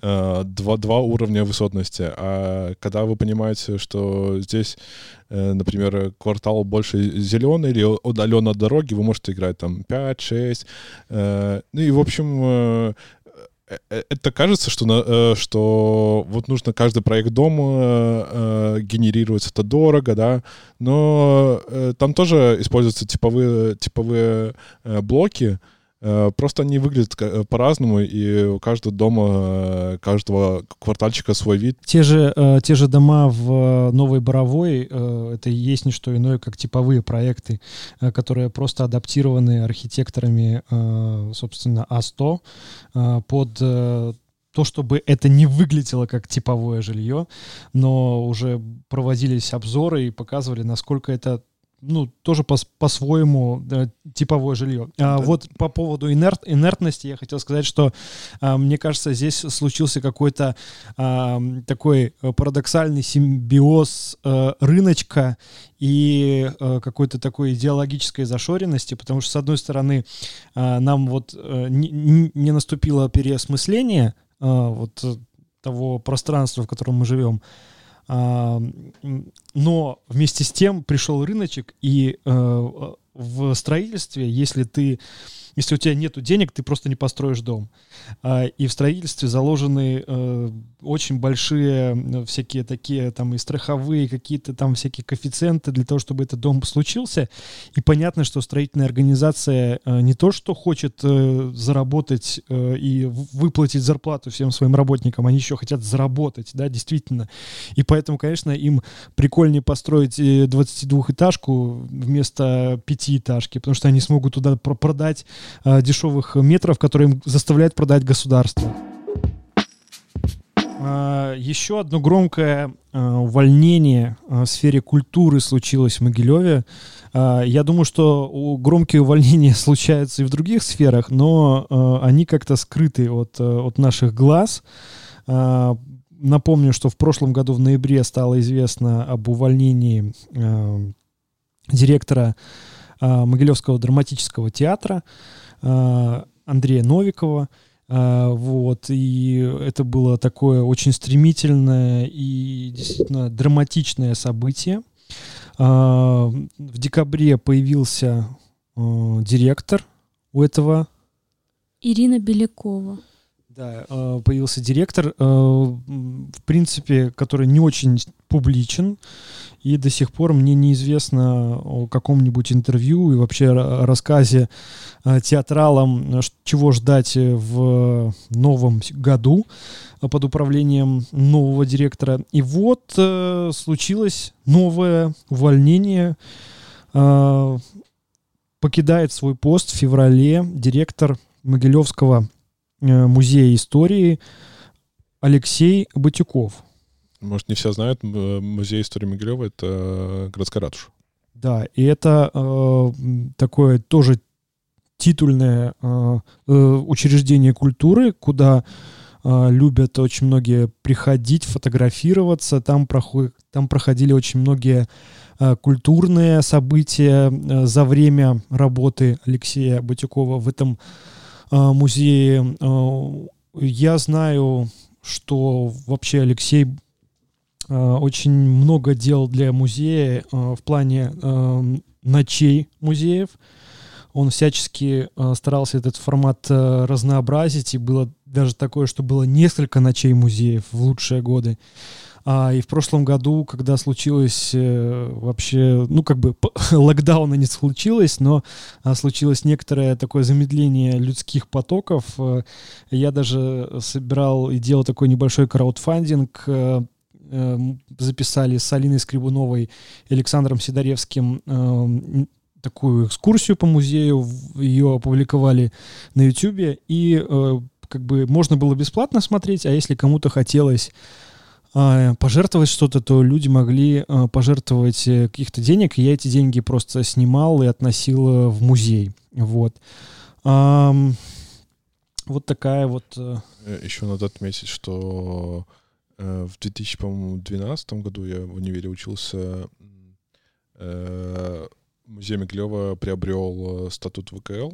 Два, два уровня высотности. А когда вы понимаете, что здесь, например, квартал больше зеленый или удален от дороги, вы можете играть там 5-6. Ну и, в общем, это кажется, что, э, что вот нужно каждый проект дома генерировать, это дорого, да, но там тоже используются типовые, типовые блоки, Э, просто они выглядят э, по-разному, и у каждого дома, э, каждого квартальчика свой вид. Те же, те же дома в Новой Боровой, это и есть не что иное, как типовые проекты, которые просто адаптированы архитекторами, собственно, А100 под то, чтобы это не выглядело как типовое жилье, но уже проводились обзоры и показывали, насколько это ну, тоже по- по-своему да, типовое жилье. А, вот по поводу инерт, инертности я хотел сказать, что а, мне кажется, здесь случился какой-то а, такой парадоксальный симбиоз а, рыночка и а, какой-то такой идеологической зашоренности, потому что, с одной стороны, а, нам вот а, не, не наступило переосмысление а, вот того пространства, в котором мы живем, но вместе с тем пришел рыночек, и э, в строительстве, если ты если у тебя нет денег, ты просто не построишь дом. А, и в строительстве заложены э, очень большие э, всякие такие там и страховые какие-то там всякие коэффициенты для того, чтобы этот дом случился. И понятно, что строительная организация э, не то, что хочет заработать и выплатить зарплату всем своим работникам, они еще хотят заработать, да, действительно. И поэтому, конечно, им прикольнее построить 22-этажку вместо пятиэтажки, потому что они смогут туда продать э, дешевых метров, которые им заставляет продать государство. Uh, еще одно громкое uh, увольнение uh, в сфере культуры случилось в Могилеве. Я думаю, что громкие увольнения случаются и в других сферах, но они как-то скрыты от, от наших глаз. Напомню, что в прошлом году в ноябре стало известно об увольнении директора Могилевского драматического театра. Э, Андрея Новикова. А, вот, и это было такое очень стремительное и действительно драматичное событие. В декабре появился директор у этого. Ирина Белякова. Да, а, появился директор, а, в принципе, который не очень публичен, и до сих пор мне неизвестно о каком-нибудь интервью и вообще рассказе а, театралам, чего ждать в новом году под управлением нового директора. И вот э, случилось новое увольнение. Покидает свой пост в феврале директор Могилевского Э, музея истории Алексей Батюков. Может, не все знают, музей истории Могилева — это э, городская ратуша. Да, и это э, такое тоже титульное э, э, учреждение культуры, куда э, любят очень многие приходить, фотографироваться. Там, проход, там проходили очень многие э, культурные события э, за время работы Алексея Батюкова в этом музее. А, я знаю, что вообще Алексей а, очень много делал для музея в плане ночей музеев. Он всячески старался этот формат разнообразить, и было даже такое, что было несколько ночей музеев в лучшие годы. А, и в прошлом году, когда случилось э, вообще, ну как бы локдауна не случилось, но а, случилось некоторое такое замедление людских потоков, э, я даже собирал и делал такой небольшой краудфандинг, э, э, записали с Алиной Скребуновой Александром Сидоревским э, такую экскурсию по музею, ее опубликовали на YouTube, и э, как бы можно было бесплатно смотреть, а если кому-то хотелось пожертвовать что-то, то люди могли а, пожертвовать э, каких-то денег, и я эти деньги просто снимал и относил э, в музей. Вот. Вот такая вот... Э, Еще надо отметить, что в 2012 году я в универе учился, музей Миглева приобрел статут ВКЛ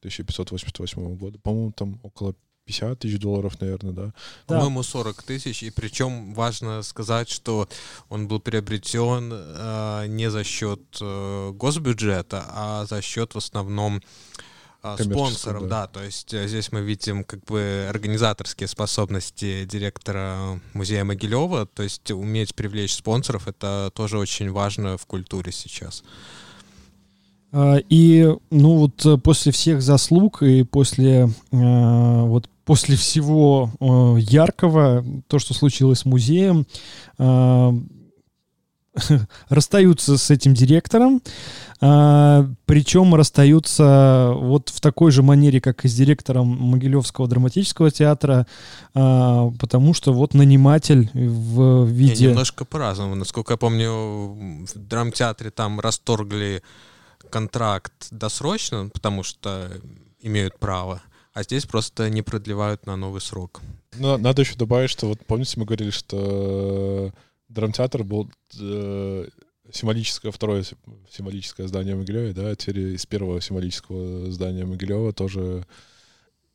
1588 года. По-моему, там около 50 тысяч долларов, наверное, да? По-моему, 40 тысяч. И причем важно сказать, что он был приобретен э, не за счет э, госбюджета, а за счет в основном э, спонсоров, да. да. То есть э, здесь мы видим как бы организаторские способности директора музея Могилева. То есть уметь привлечь спонсоров это тоже очень важно в культуре сейчас. А, и, ну вот э, после всех заслуг и после э, вот после всего э, яркого, то, что случилось с музеем, э, расстаются с этим директором, э, причем расстаются вот в такой же манере, как и с директором Могилевского драматического театра, э, потому что вот наниматель в виде... Не, немножко по-разному. Насколько я помню, в драмтеатре там расторгли контракт досрочно, потому что имеют право а здесь просто не продлевают на новый срок. Ну, надо еще добавить, что вот помните, мы говорили, что драмтеатр был э, символическое, второе символическое здание Могилева, да, теперь из первого символического здания Могилева тоже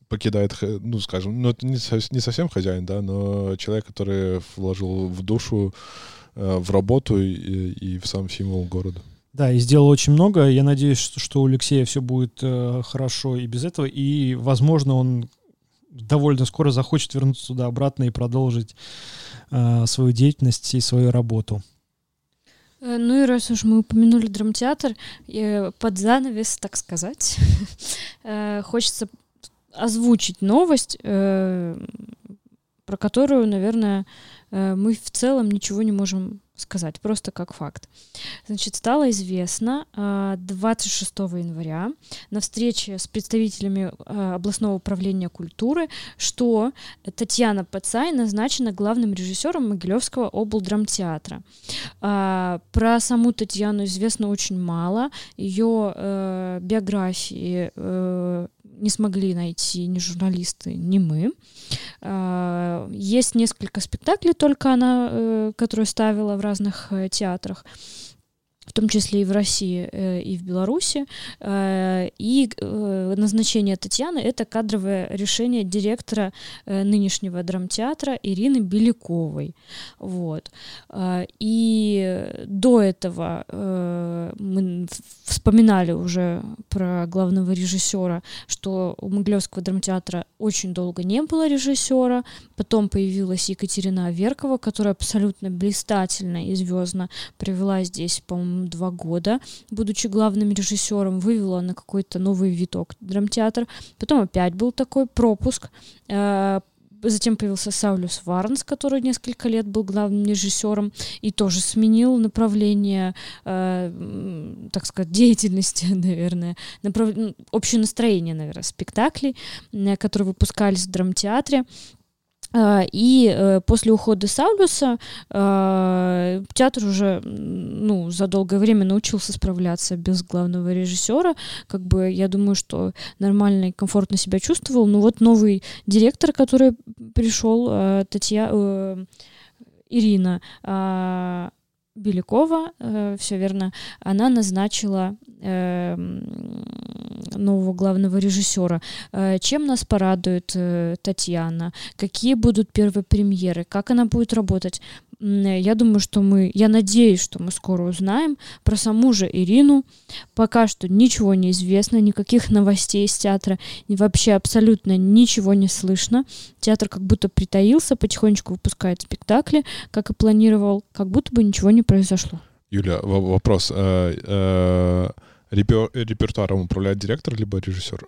покидает, ну, скажем, ну, это не совсем хозяин, да, но человек, который вложил в душу, э, в работу и, и в сам символ города. Да, и сделал очень много. Я надеюсь, что, что у Алексея все будет э, хорошо и без этого. И, возможно, он довольно скоро захочет вернуться туда обратно и продолжить э, свою деятельность и свою работу. Э, ну и раз уж мы упомянули драмтеатр, э, под занавес, так сказать, э, хочется озвучить новость, про которую, наверное, мы в целом ничего не можем сказать, просто как факт. Значит, стало известно 26 а, января на встрече с представителями а, областного управления культуры, что Татьяна Пацай назначена главным режиссером Могилевского облдрамтеатра. А, про саму Татьяну известно очень мало. Ее э, биографии э, не смогли найти ни журналисты, ни мы. А, есть несколько спектаклей только она, э, которую ставила в разных э, театрах. Том числе и в России, э, и в Беларуси. Э, и э, назначение Татьяны — это кадровое решение директора нынешнего драмтеатра Ирины Беляковой. Вот. И до этого мы вспоминали уже про главного режиссера, что у Могилевского драмтеатра очень долго не было режиссера, потом появилась Екатерина Веркова, которая абсолютно блистательно и звездно провела здесь, по-моему, два года, будучи главным режиссером, вывела на какой-то новый виток драмтеатр. Потом опять был такой пропуск. Э, Затем появился Саулюс Варнс, который несколько лет был главным режиссером и тоже сменил направление, э, так сказать, деятельности, наверное, направ- общее настроение, наверное, спектаклей, э, которые выпускались в драмтеатре. А, И э, после ухода Саулюса э, театр уже ну, за долгое время научился справляться без главного режиссера. Как бы я думаю, что нормально и комфортно себя чувствовал. Ну вот новый директор, который пришел, э, Татья... э, Ирина Белякова, все верно, она назначила э, нового главного режиссера. Э, Чем нас порадует э, Татьяна? Какие будут первые премьеры? Как она будет работать? Э, Я думаю, что мы, я надеюсь, что мы скоро узнаем про саму же Ирину. Пока что ничего не известно, никаких новостей из театра, и вообще абсолютно ничего не слышно. Театр как будто притаился, потихонечку выпускает спектакли, как и планировал, как будто бы ничего не произошло. Юля, вопрос. э, э, репер- Репертуаром управляет директор либо режиссер?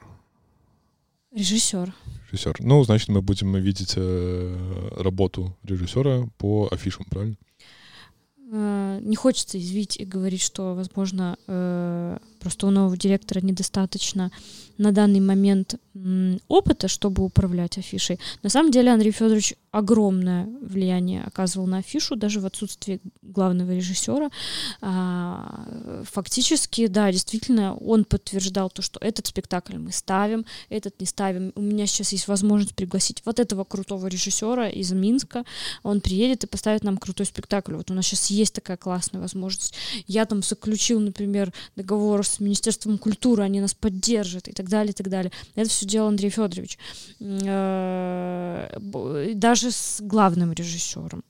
Режиссер. Режиссер. Ну, значит, мы будем видеть э, работу режиссера по афишам, правильно? Не хочется извить и говорить, что, возможно, просто у нового директора недостаточно на данный момент опыта, чтобы управлять афишей. На самом деле Андрей Федорович огромное влияние оказывал на афишу, даже в отсутствии главного режиссера. А, Фактически, да, действительно, он подтверждал то, что этот спектакль мы ставим, этот не ставим. У меня сейчас есть возможность пригласить вот этого крутого режиссера из Минска, он приедет и поставит нам крутой спектакль. Вот у нас сейчас есть такая классная возможность. Я там заключил, например, договор с Министерством культуры, они нас поддержат и так далее, и так далее. Это все делал Андрей Федорович. Э, Даже с главным режиссером.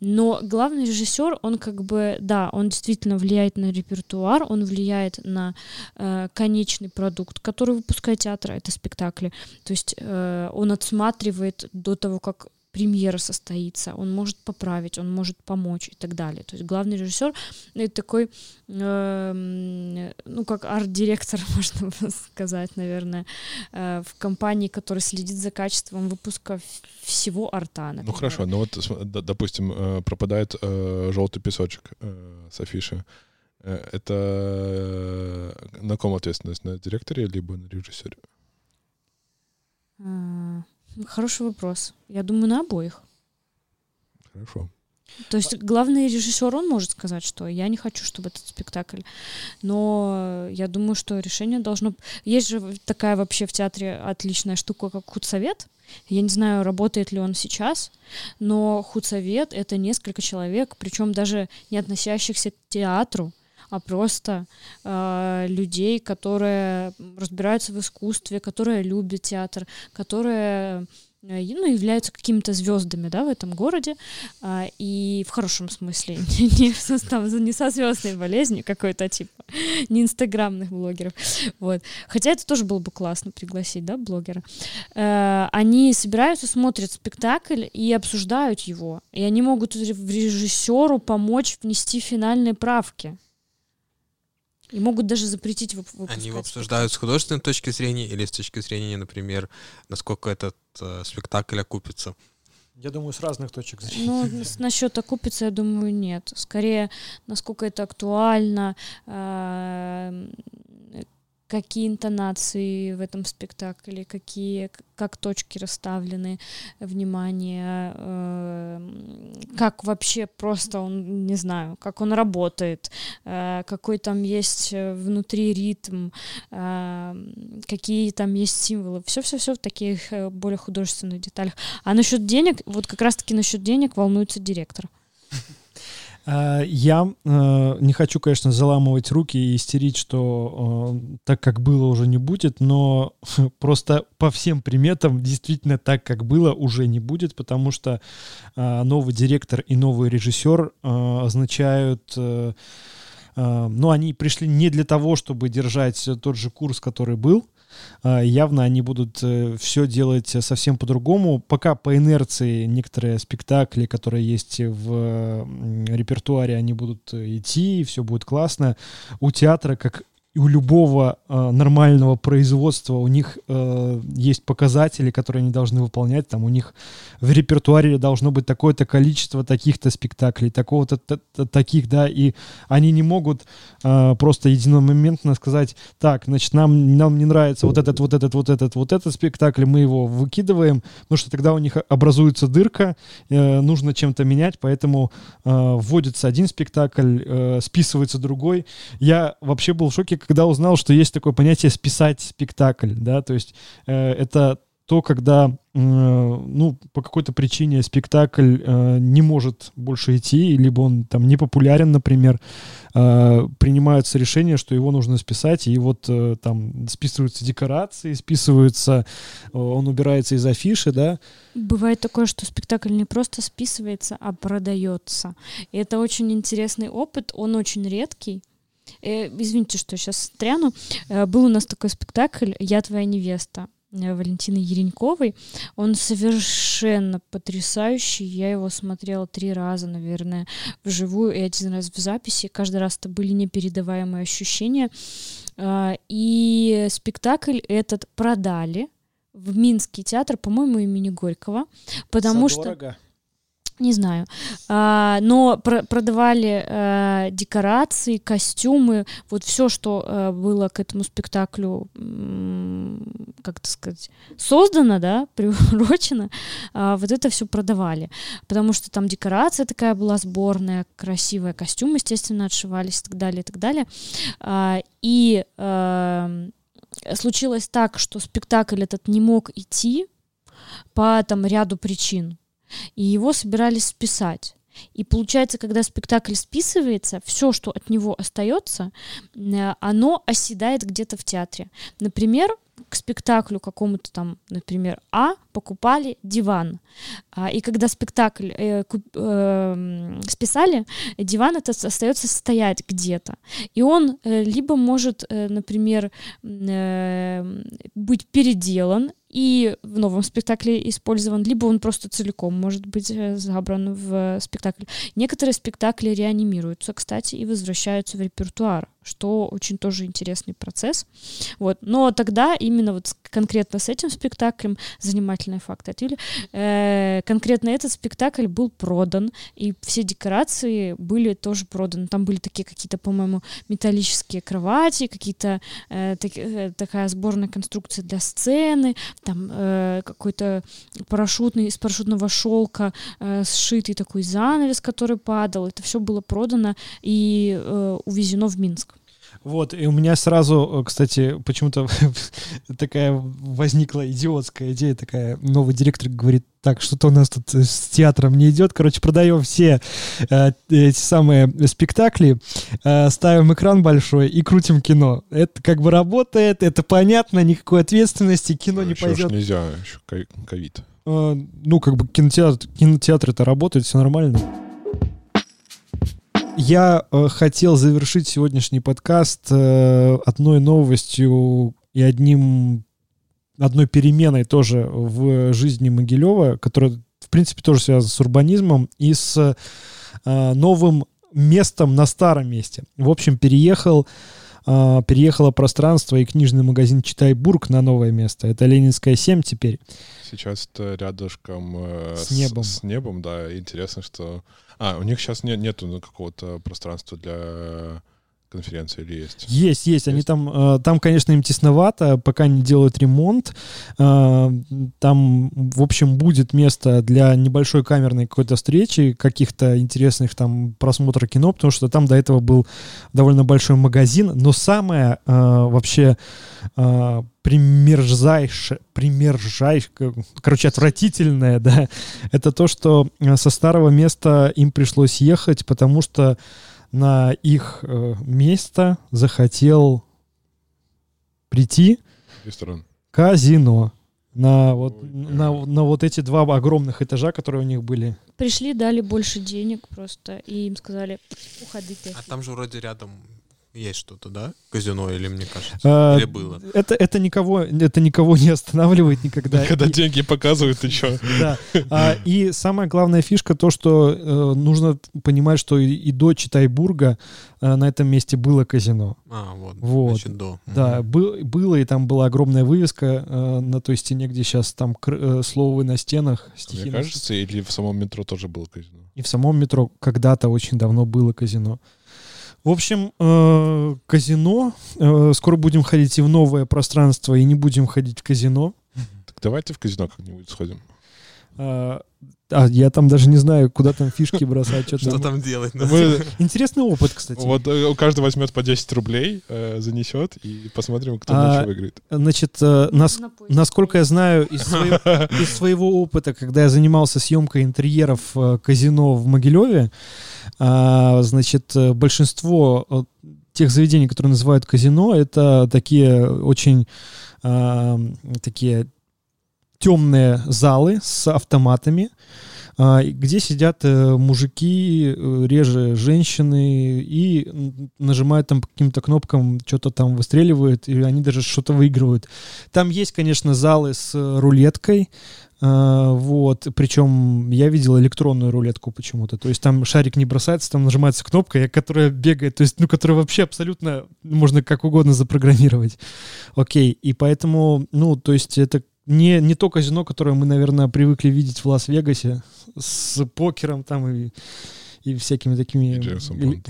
Но главный режиссер, он как бы, да, он действительно влияет на репертуар, он влияет на э, конечный продукт, который выпускает театр, это спектакли. То есть э, он отсматривает до того, как премьера состоится, он может поправить, он может помочь и так далее. То есть главный режиссер это такой, эм, ну как арт-директор, можно сказать, наверное, э, в компании, которая следит за качеством выпуска всего арта. Ну например. хорошо, ну вот, см- д- допустим, э, пропадает желтый песочек э, с афиши. Э, Это э, на ком ответственность? На директоре либо на режиссере? А, Хороший вопрос. Я думаю, на обоих. Хорошо. То есть главный режиссер, он может сказать, что я не хочу, чтобы этот спектакль. Но я думаю, что решение должно... Есть же такая вообще в театре отличная штука, как худсовет. Я не знаю, работает ли он сейчас, но худсовет — это несколько человек, причем даже не относящихся к театру, а просто э, людей, которые разбираются в искусстве, которые любят театр, которые э, ну, являются какими-то звездами да, в этом городе, а, и в хорошем смысле, не, состав, не со звездной болезнью какой-то типа, не инстаграмных блогеров. Вот. Хотя это тоже было бы классно пригласить, да, блогера. Э, они собираются, смотрят спектакль и обсуждают его. И они могут ре- режиссеру помочь внести финальные правки. И могут даже запретить вып- выпускать. Они его обсуждают с художественной точки зрения или с точки зрения, например, насколько этот э, спектакль окупится. Я думаю, с разных точек зрения. Ну, с- насчет окупится, я думаю, нет. Скорее, насколько это актуально, эм, какие интонации в этом спектакле, какие, как точки расставлены, внимание, эм, как вообще просто он, не знаю, как он работает, э, какой там есть э, внутри ритм, эм, какие там есть символы. Все-все-все в таких э, более художественных деталях. А насчет денег, вот как раз-таки насчет денег волнуется директор. А, Я э, не хочу, конечно, заламывать руки и истерить, что э, так, как было, уже не будет, но просто по всем приметам действительно так, как было, уже не будет, потому что э, новый директор и новый режиссер э, означают... э, э, ну, они пришли не для того, чтобы держать тот же курс, который был, явно они будут все делать совсем по-другому. Пока по инерции некоторые спектакли, которые есть в репертуаре, они будут э, идти, все будет классно. У театра, как и у любого э, нормального производства, у них э, есть показатели, которые они должны выполнять. Там у них в репертуаре должно быть такое-то количество таких-то спектаклей, такого-то таких, да, и они не могут э, просто единомоментно сказать, так, значит, нам, нам не нравится вот этот, вот этот, вот этот, вот этот спектакль, мы его выкидываем, потому что тогда у них образуется дырка, э, нужно чем-то менять, поэтому э, вводится один спектакль, э, списывается другой. Я вообще был в шоке, когда узнал, что есть такое понятие списать спектакль, да, то есть э, это то, когда, э, ну, по какой-то причине спектакль э, не может больше идти, либо он там не популярен, например, э, принимаются решения, что его нужно списать, и вот э, там списываются декорации, списываются, э, он убирается из афиши, да, Бывает такое, что спектакль не просто списывается, а продается. И это очень интересный опыт, он очень редкий. Э, извините, что сейчас стряну. Э, был у нас такой спектакль «Я твоя невеста» э, Валентины Ереньковой. Он совершенно потрясающий. Я его смотрела три раза, наверное, вживую и один раз в записи. Каждый раз это были непередаваемые ощущения. И спектакль этот продали в Минский театр, по-моему, имени Горького, потому что... Не знаю. А, но про- продавали э, декорации, костюмы, вот все, что э, было к этому спектаклю, как это сказать, создано, да, приурочено, а, вот это все продавали. Потому что там декорация такая была сборная, красивая, костюмы, естественно, отшивались и так далее, и так далее. А, и эм, случилось так, что спектакль этот не мог идти по там ряду причин и его собирались списать. И получается, когда спектакль списывается, все, что от него остается, э, оно оседает где-то в театре. Например, к спектаклю какому-то там, например, А покупали диван. А, И когда спектакль э, куп- эм, списали, диван этот остается стоять где-то. И он э, либо может, э, например, э, быть переделан и в новом спектакле использован, либо он просто целиком может быть э, забран в спектакль. Некоторые спектакли реанимируются, кстати, и возвращаются в репертуар, что очень тоже интересный процесс. Вот. Но тогда именно вот конкретно с этим спектаклем, занимательные факты от Юли, э, конкретно этот спектакль был продан, и все декорации были тоже проданы. Там были такие какие-то, по-моему, металлические кровати, какие-то э, таки- э, такая сборная конструкция для сцены, там э, какой-то парашютный, из парашютного шелка э, сшитый такой занавес, который падал. Это все было продано и э, увезено в Минск. Вот, и у меня сразу, э, кстати, почему-то такая возникла идиотская идея, такая, новый директор говорит, так, что-то у нас тут э, с театром не идет, короче, продаем все э, эти самые спектакли, э, ставим экран большой и крутим кино. Это как бы работает, это понятно, никакой ответственности, кино не Еще пойдет. нельзя, еще ко- ковид. Э, ну, как бы кинотеатр, кинотеатр это работает, все нормально. Я э, хотел завершить сегодняшний подкаст э, одной новостью и одним одной переменой тоже в жизни Могилева, которая, в принципе, тоже связана с урбанизмом и с э, новым местом на старом месте. В общем, переехал э, переехало пространство и книжный магазин «Читайбург» на новое место. Это Ленинская 7 теперь. Сейчас это рядышком э, С небом. С, небом, да. Интересно, что... А, у них сейчас не, нету какого-то пространства для конференция или есть? Есть, есть. Они Есть? там, э, там, конечно, им тесновато, пока не делают ремонт. Э, Там, в общем, будет место для небольшой камерной какой-то встречи, каких-то интересных там просмотра кино, потому что там до этого был довольно большой магазин. Но самое э, вообще э, примерзайше, примержай, короче, отвратительное, да, это то, что со старого места им пришлось ехать, потому что на их э, место захотел прийти Ресторан. казино на вот, Ой, на, на вот эти два огромных этажа, которые у них были. Пришли, дали больше денег просто, и им сказали, уходите. А там же вроде рядом есть что-то, да? Казино или мне кажется? А, Или было? Это, это, никого, это никого не останавливает никогда. Когда И- деньги показывают, ты чё? Да. А, и самая главная фишка то, что э, нужно понимать, что и, и до Читайбурга э, на этом месте было казино. А, вот. Вот. Значит, до. Да, Мгм. бы- было, и там была огромная вывеска э, на той стене, где сейчас там кр- э, словы на стенах, стихи. Мне на- кажется, или в самом метро тоже было казино. И в самом метро когда-то очень давно было казино. В общем, э, казино. э, скоро будем ходить и в новое пространство, и не будем ходить в казино. Так давайте в казино как-нибудь сходим. А, а я там даже не знаю, куда там фишки бросать. что Что там. там делать? Мы- Интересный опыт, кстати. Вот э, каждый возьмет по 10 рублей, э, занесет, и посмотрим, кто А, больше выиграет. Значит, э, нас, На насколько я знаю из своего, из своего опыта, когда я занимался съемкой интерьеров э, казино в Могилеве, значит, э, большинство э, тех заведений, которые называют казино, это такие очень а, такие темные залы с автоматами, а, где сидят э, мужики, реже женщины, и нажимают там каким-то кнопкам, что-то там выстреливают, и они даже что-то выигрывают. Там есть, конечно, залы с рулеткой, а, вот, причем я видел электронную рулетку почему-то, то есть там шарик не бросается, там нажимается кнопка, которая бегает, то есть, ну, которая вообще абсолютно можно как угодно запрограммировать. Окей, и поэтому, ну, то есть это не, не то казино, которое мы, наверное, привыкли видеть в Лас-Вегасе с покером там и, и всякими такими... И.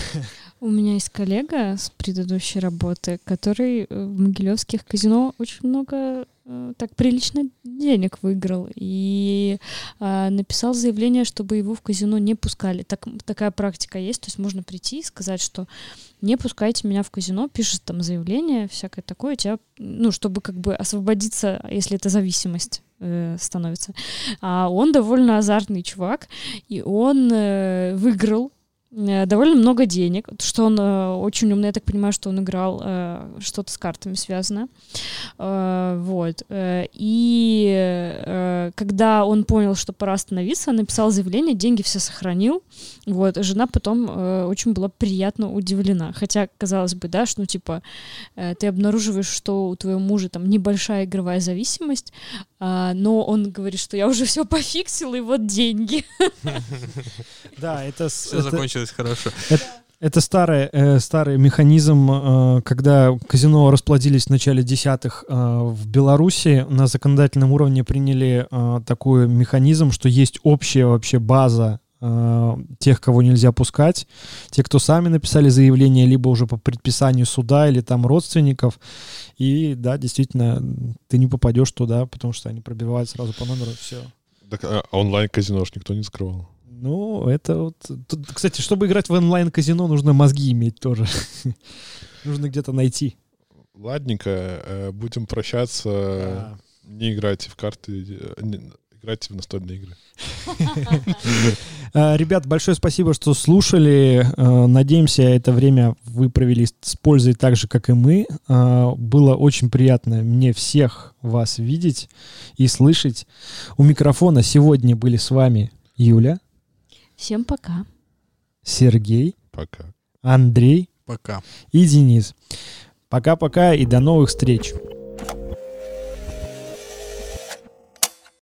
У меня есть коллега с предыдущей работы, который э, в могилевских казино очень много так прилично денег выиграл и а, написал заявление, чтобы его в казино не пускали. Так, такая практика есть, то есть можно прийти и сказать, что не пускайте меня в казино, пишет там заявление, всякое такое, тебя, ну, чтобы как бы освободиться, если это зависимость э, становится. А он довольно азартный чувак, и он э, выиграл э, довольно много денег, что он э, очень умный, я так понимаю, что он играл э, что-то с картами связано. Э, вот. Э, и э, когда он понял, что пора остановиться, написал заявление, деньги все сохранил. Вот. Жена потом э, очень была приятно удивлена. Хотя, казалось бы, да, что, ну, типа, э, ты обнаруживаешь, что у твоего мужа там небольшая игровая зависимость, а, но он говорит, что я уже все пофиксил, и вот деньги. Да, это, Все закончилось хорошо. Это старый, э, старый механизм, э, когда казино расплодились в начале десятых э, в Беларуси, на законодательном уровне приняли э, такой механизм, что есть общая вообще база тех, кого нельзя пускать, те, кто сами написали заявление, либо уже по предписанию суда или там родственников. И да, действительно, ты не попадешь туда, потому что они пробивают сразу по номеру, все. Так, а онлайн-казино ж никто не скрывал. Ну, это вот... тут, кстати, чтобы играть в онлайн-казино, нужно мозги иметь тоже. Нужно где-то найти. Ладненько, э, будем прощаться. Да. Не играйте в карты, э, играйте в настольные игры. А, Ребят, большое спасибо, что слушали. А, Надеемся, это время вы провели с пользой так же, как и мы. А, Было очень приятно мне всех вас видеть и слышать. У микрофона сегодня были с вами Юля, Всем пока. Сергей, Пока. Андрей Пока. и Денис. Пока-пока и до новых встреч.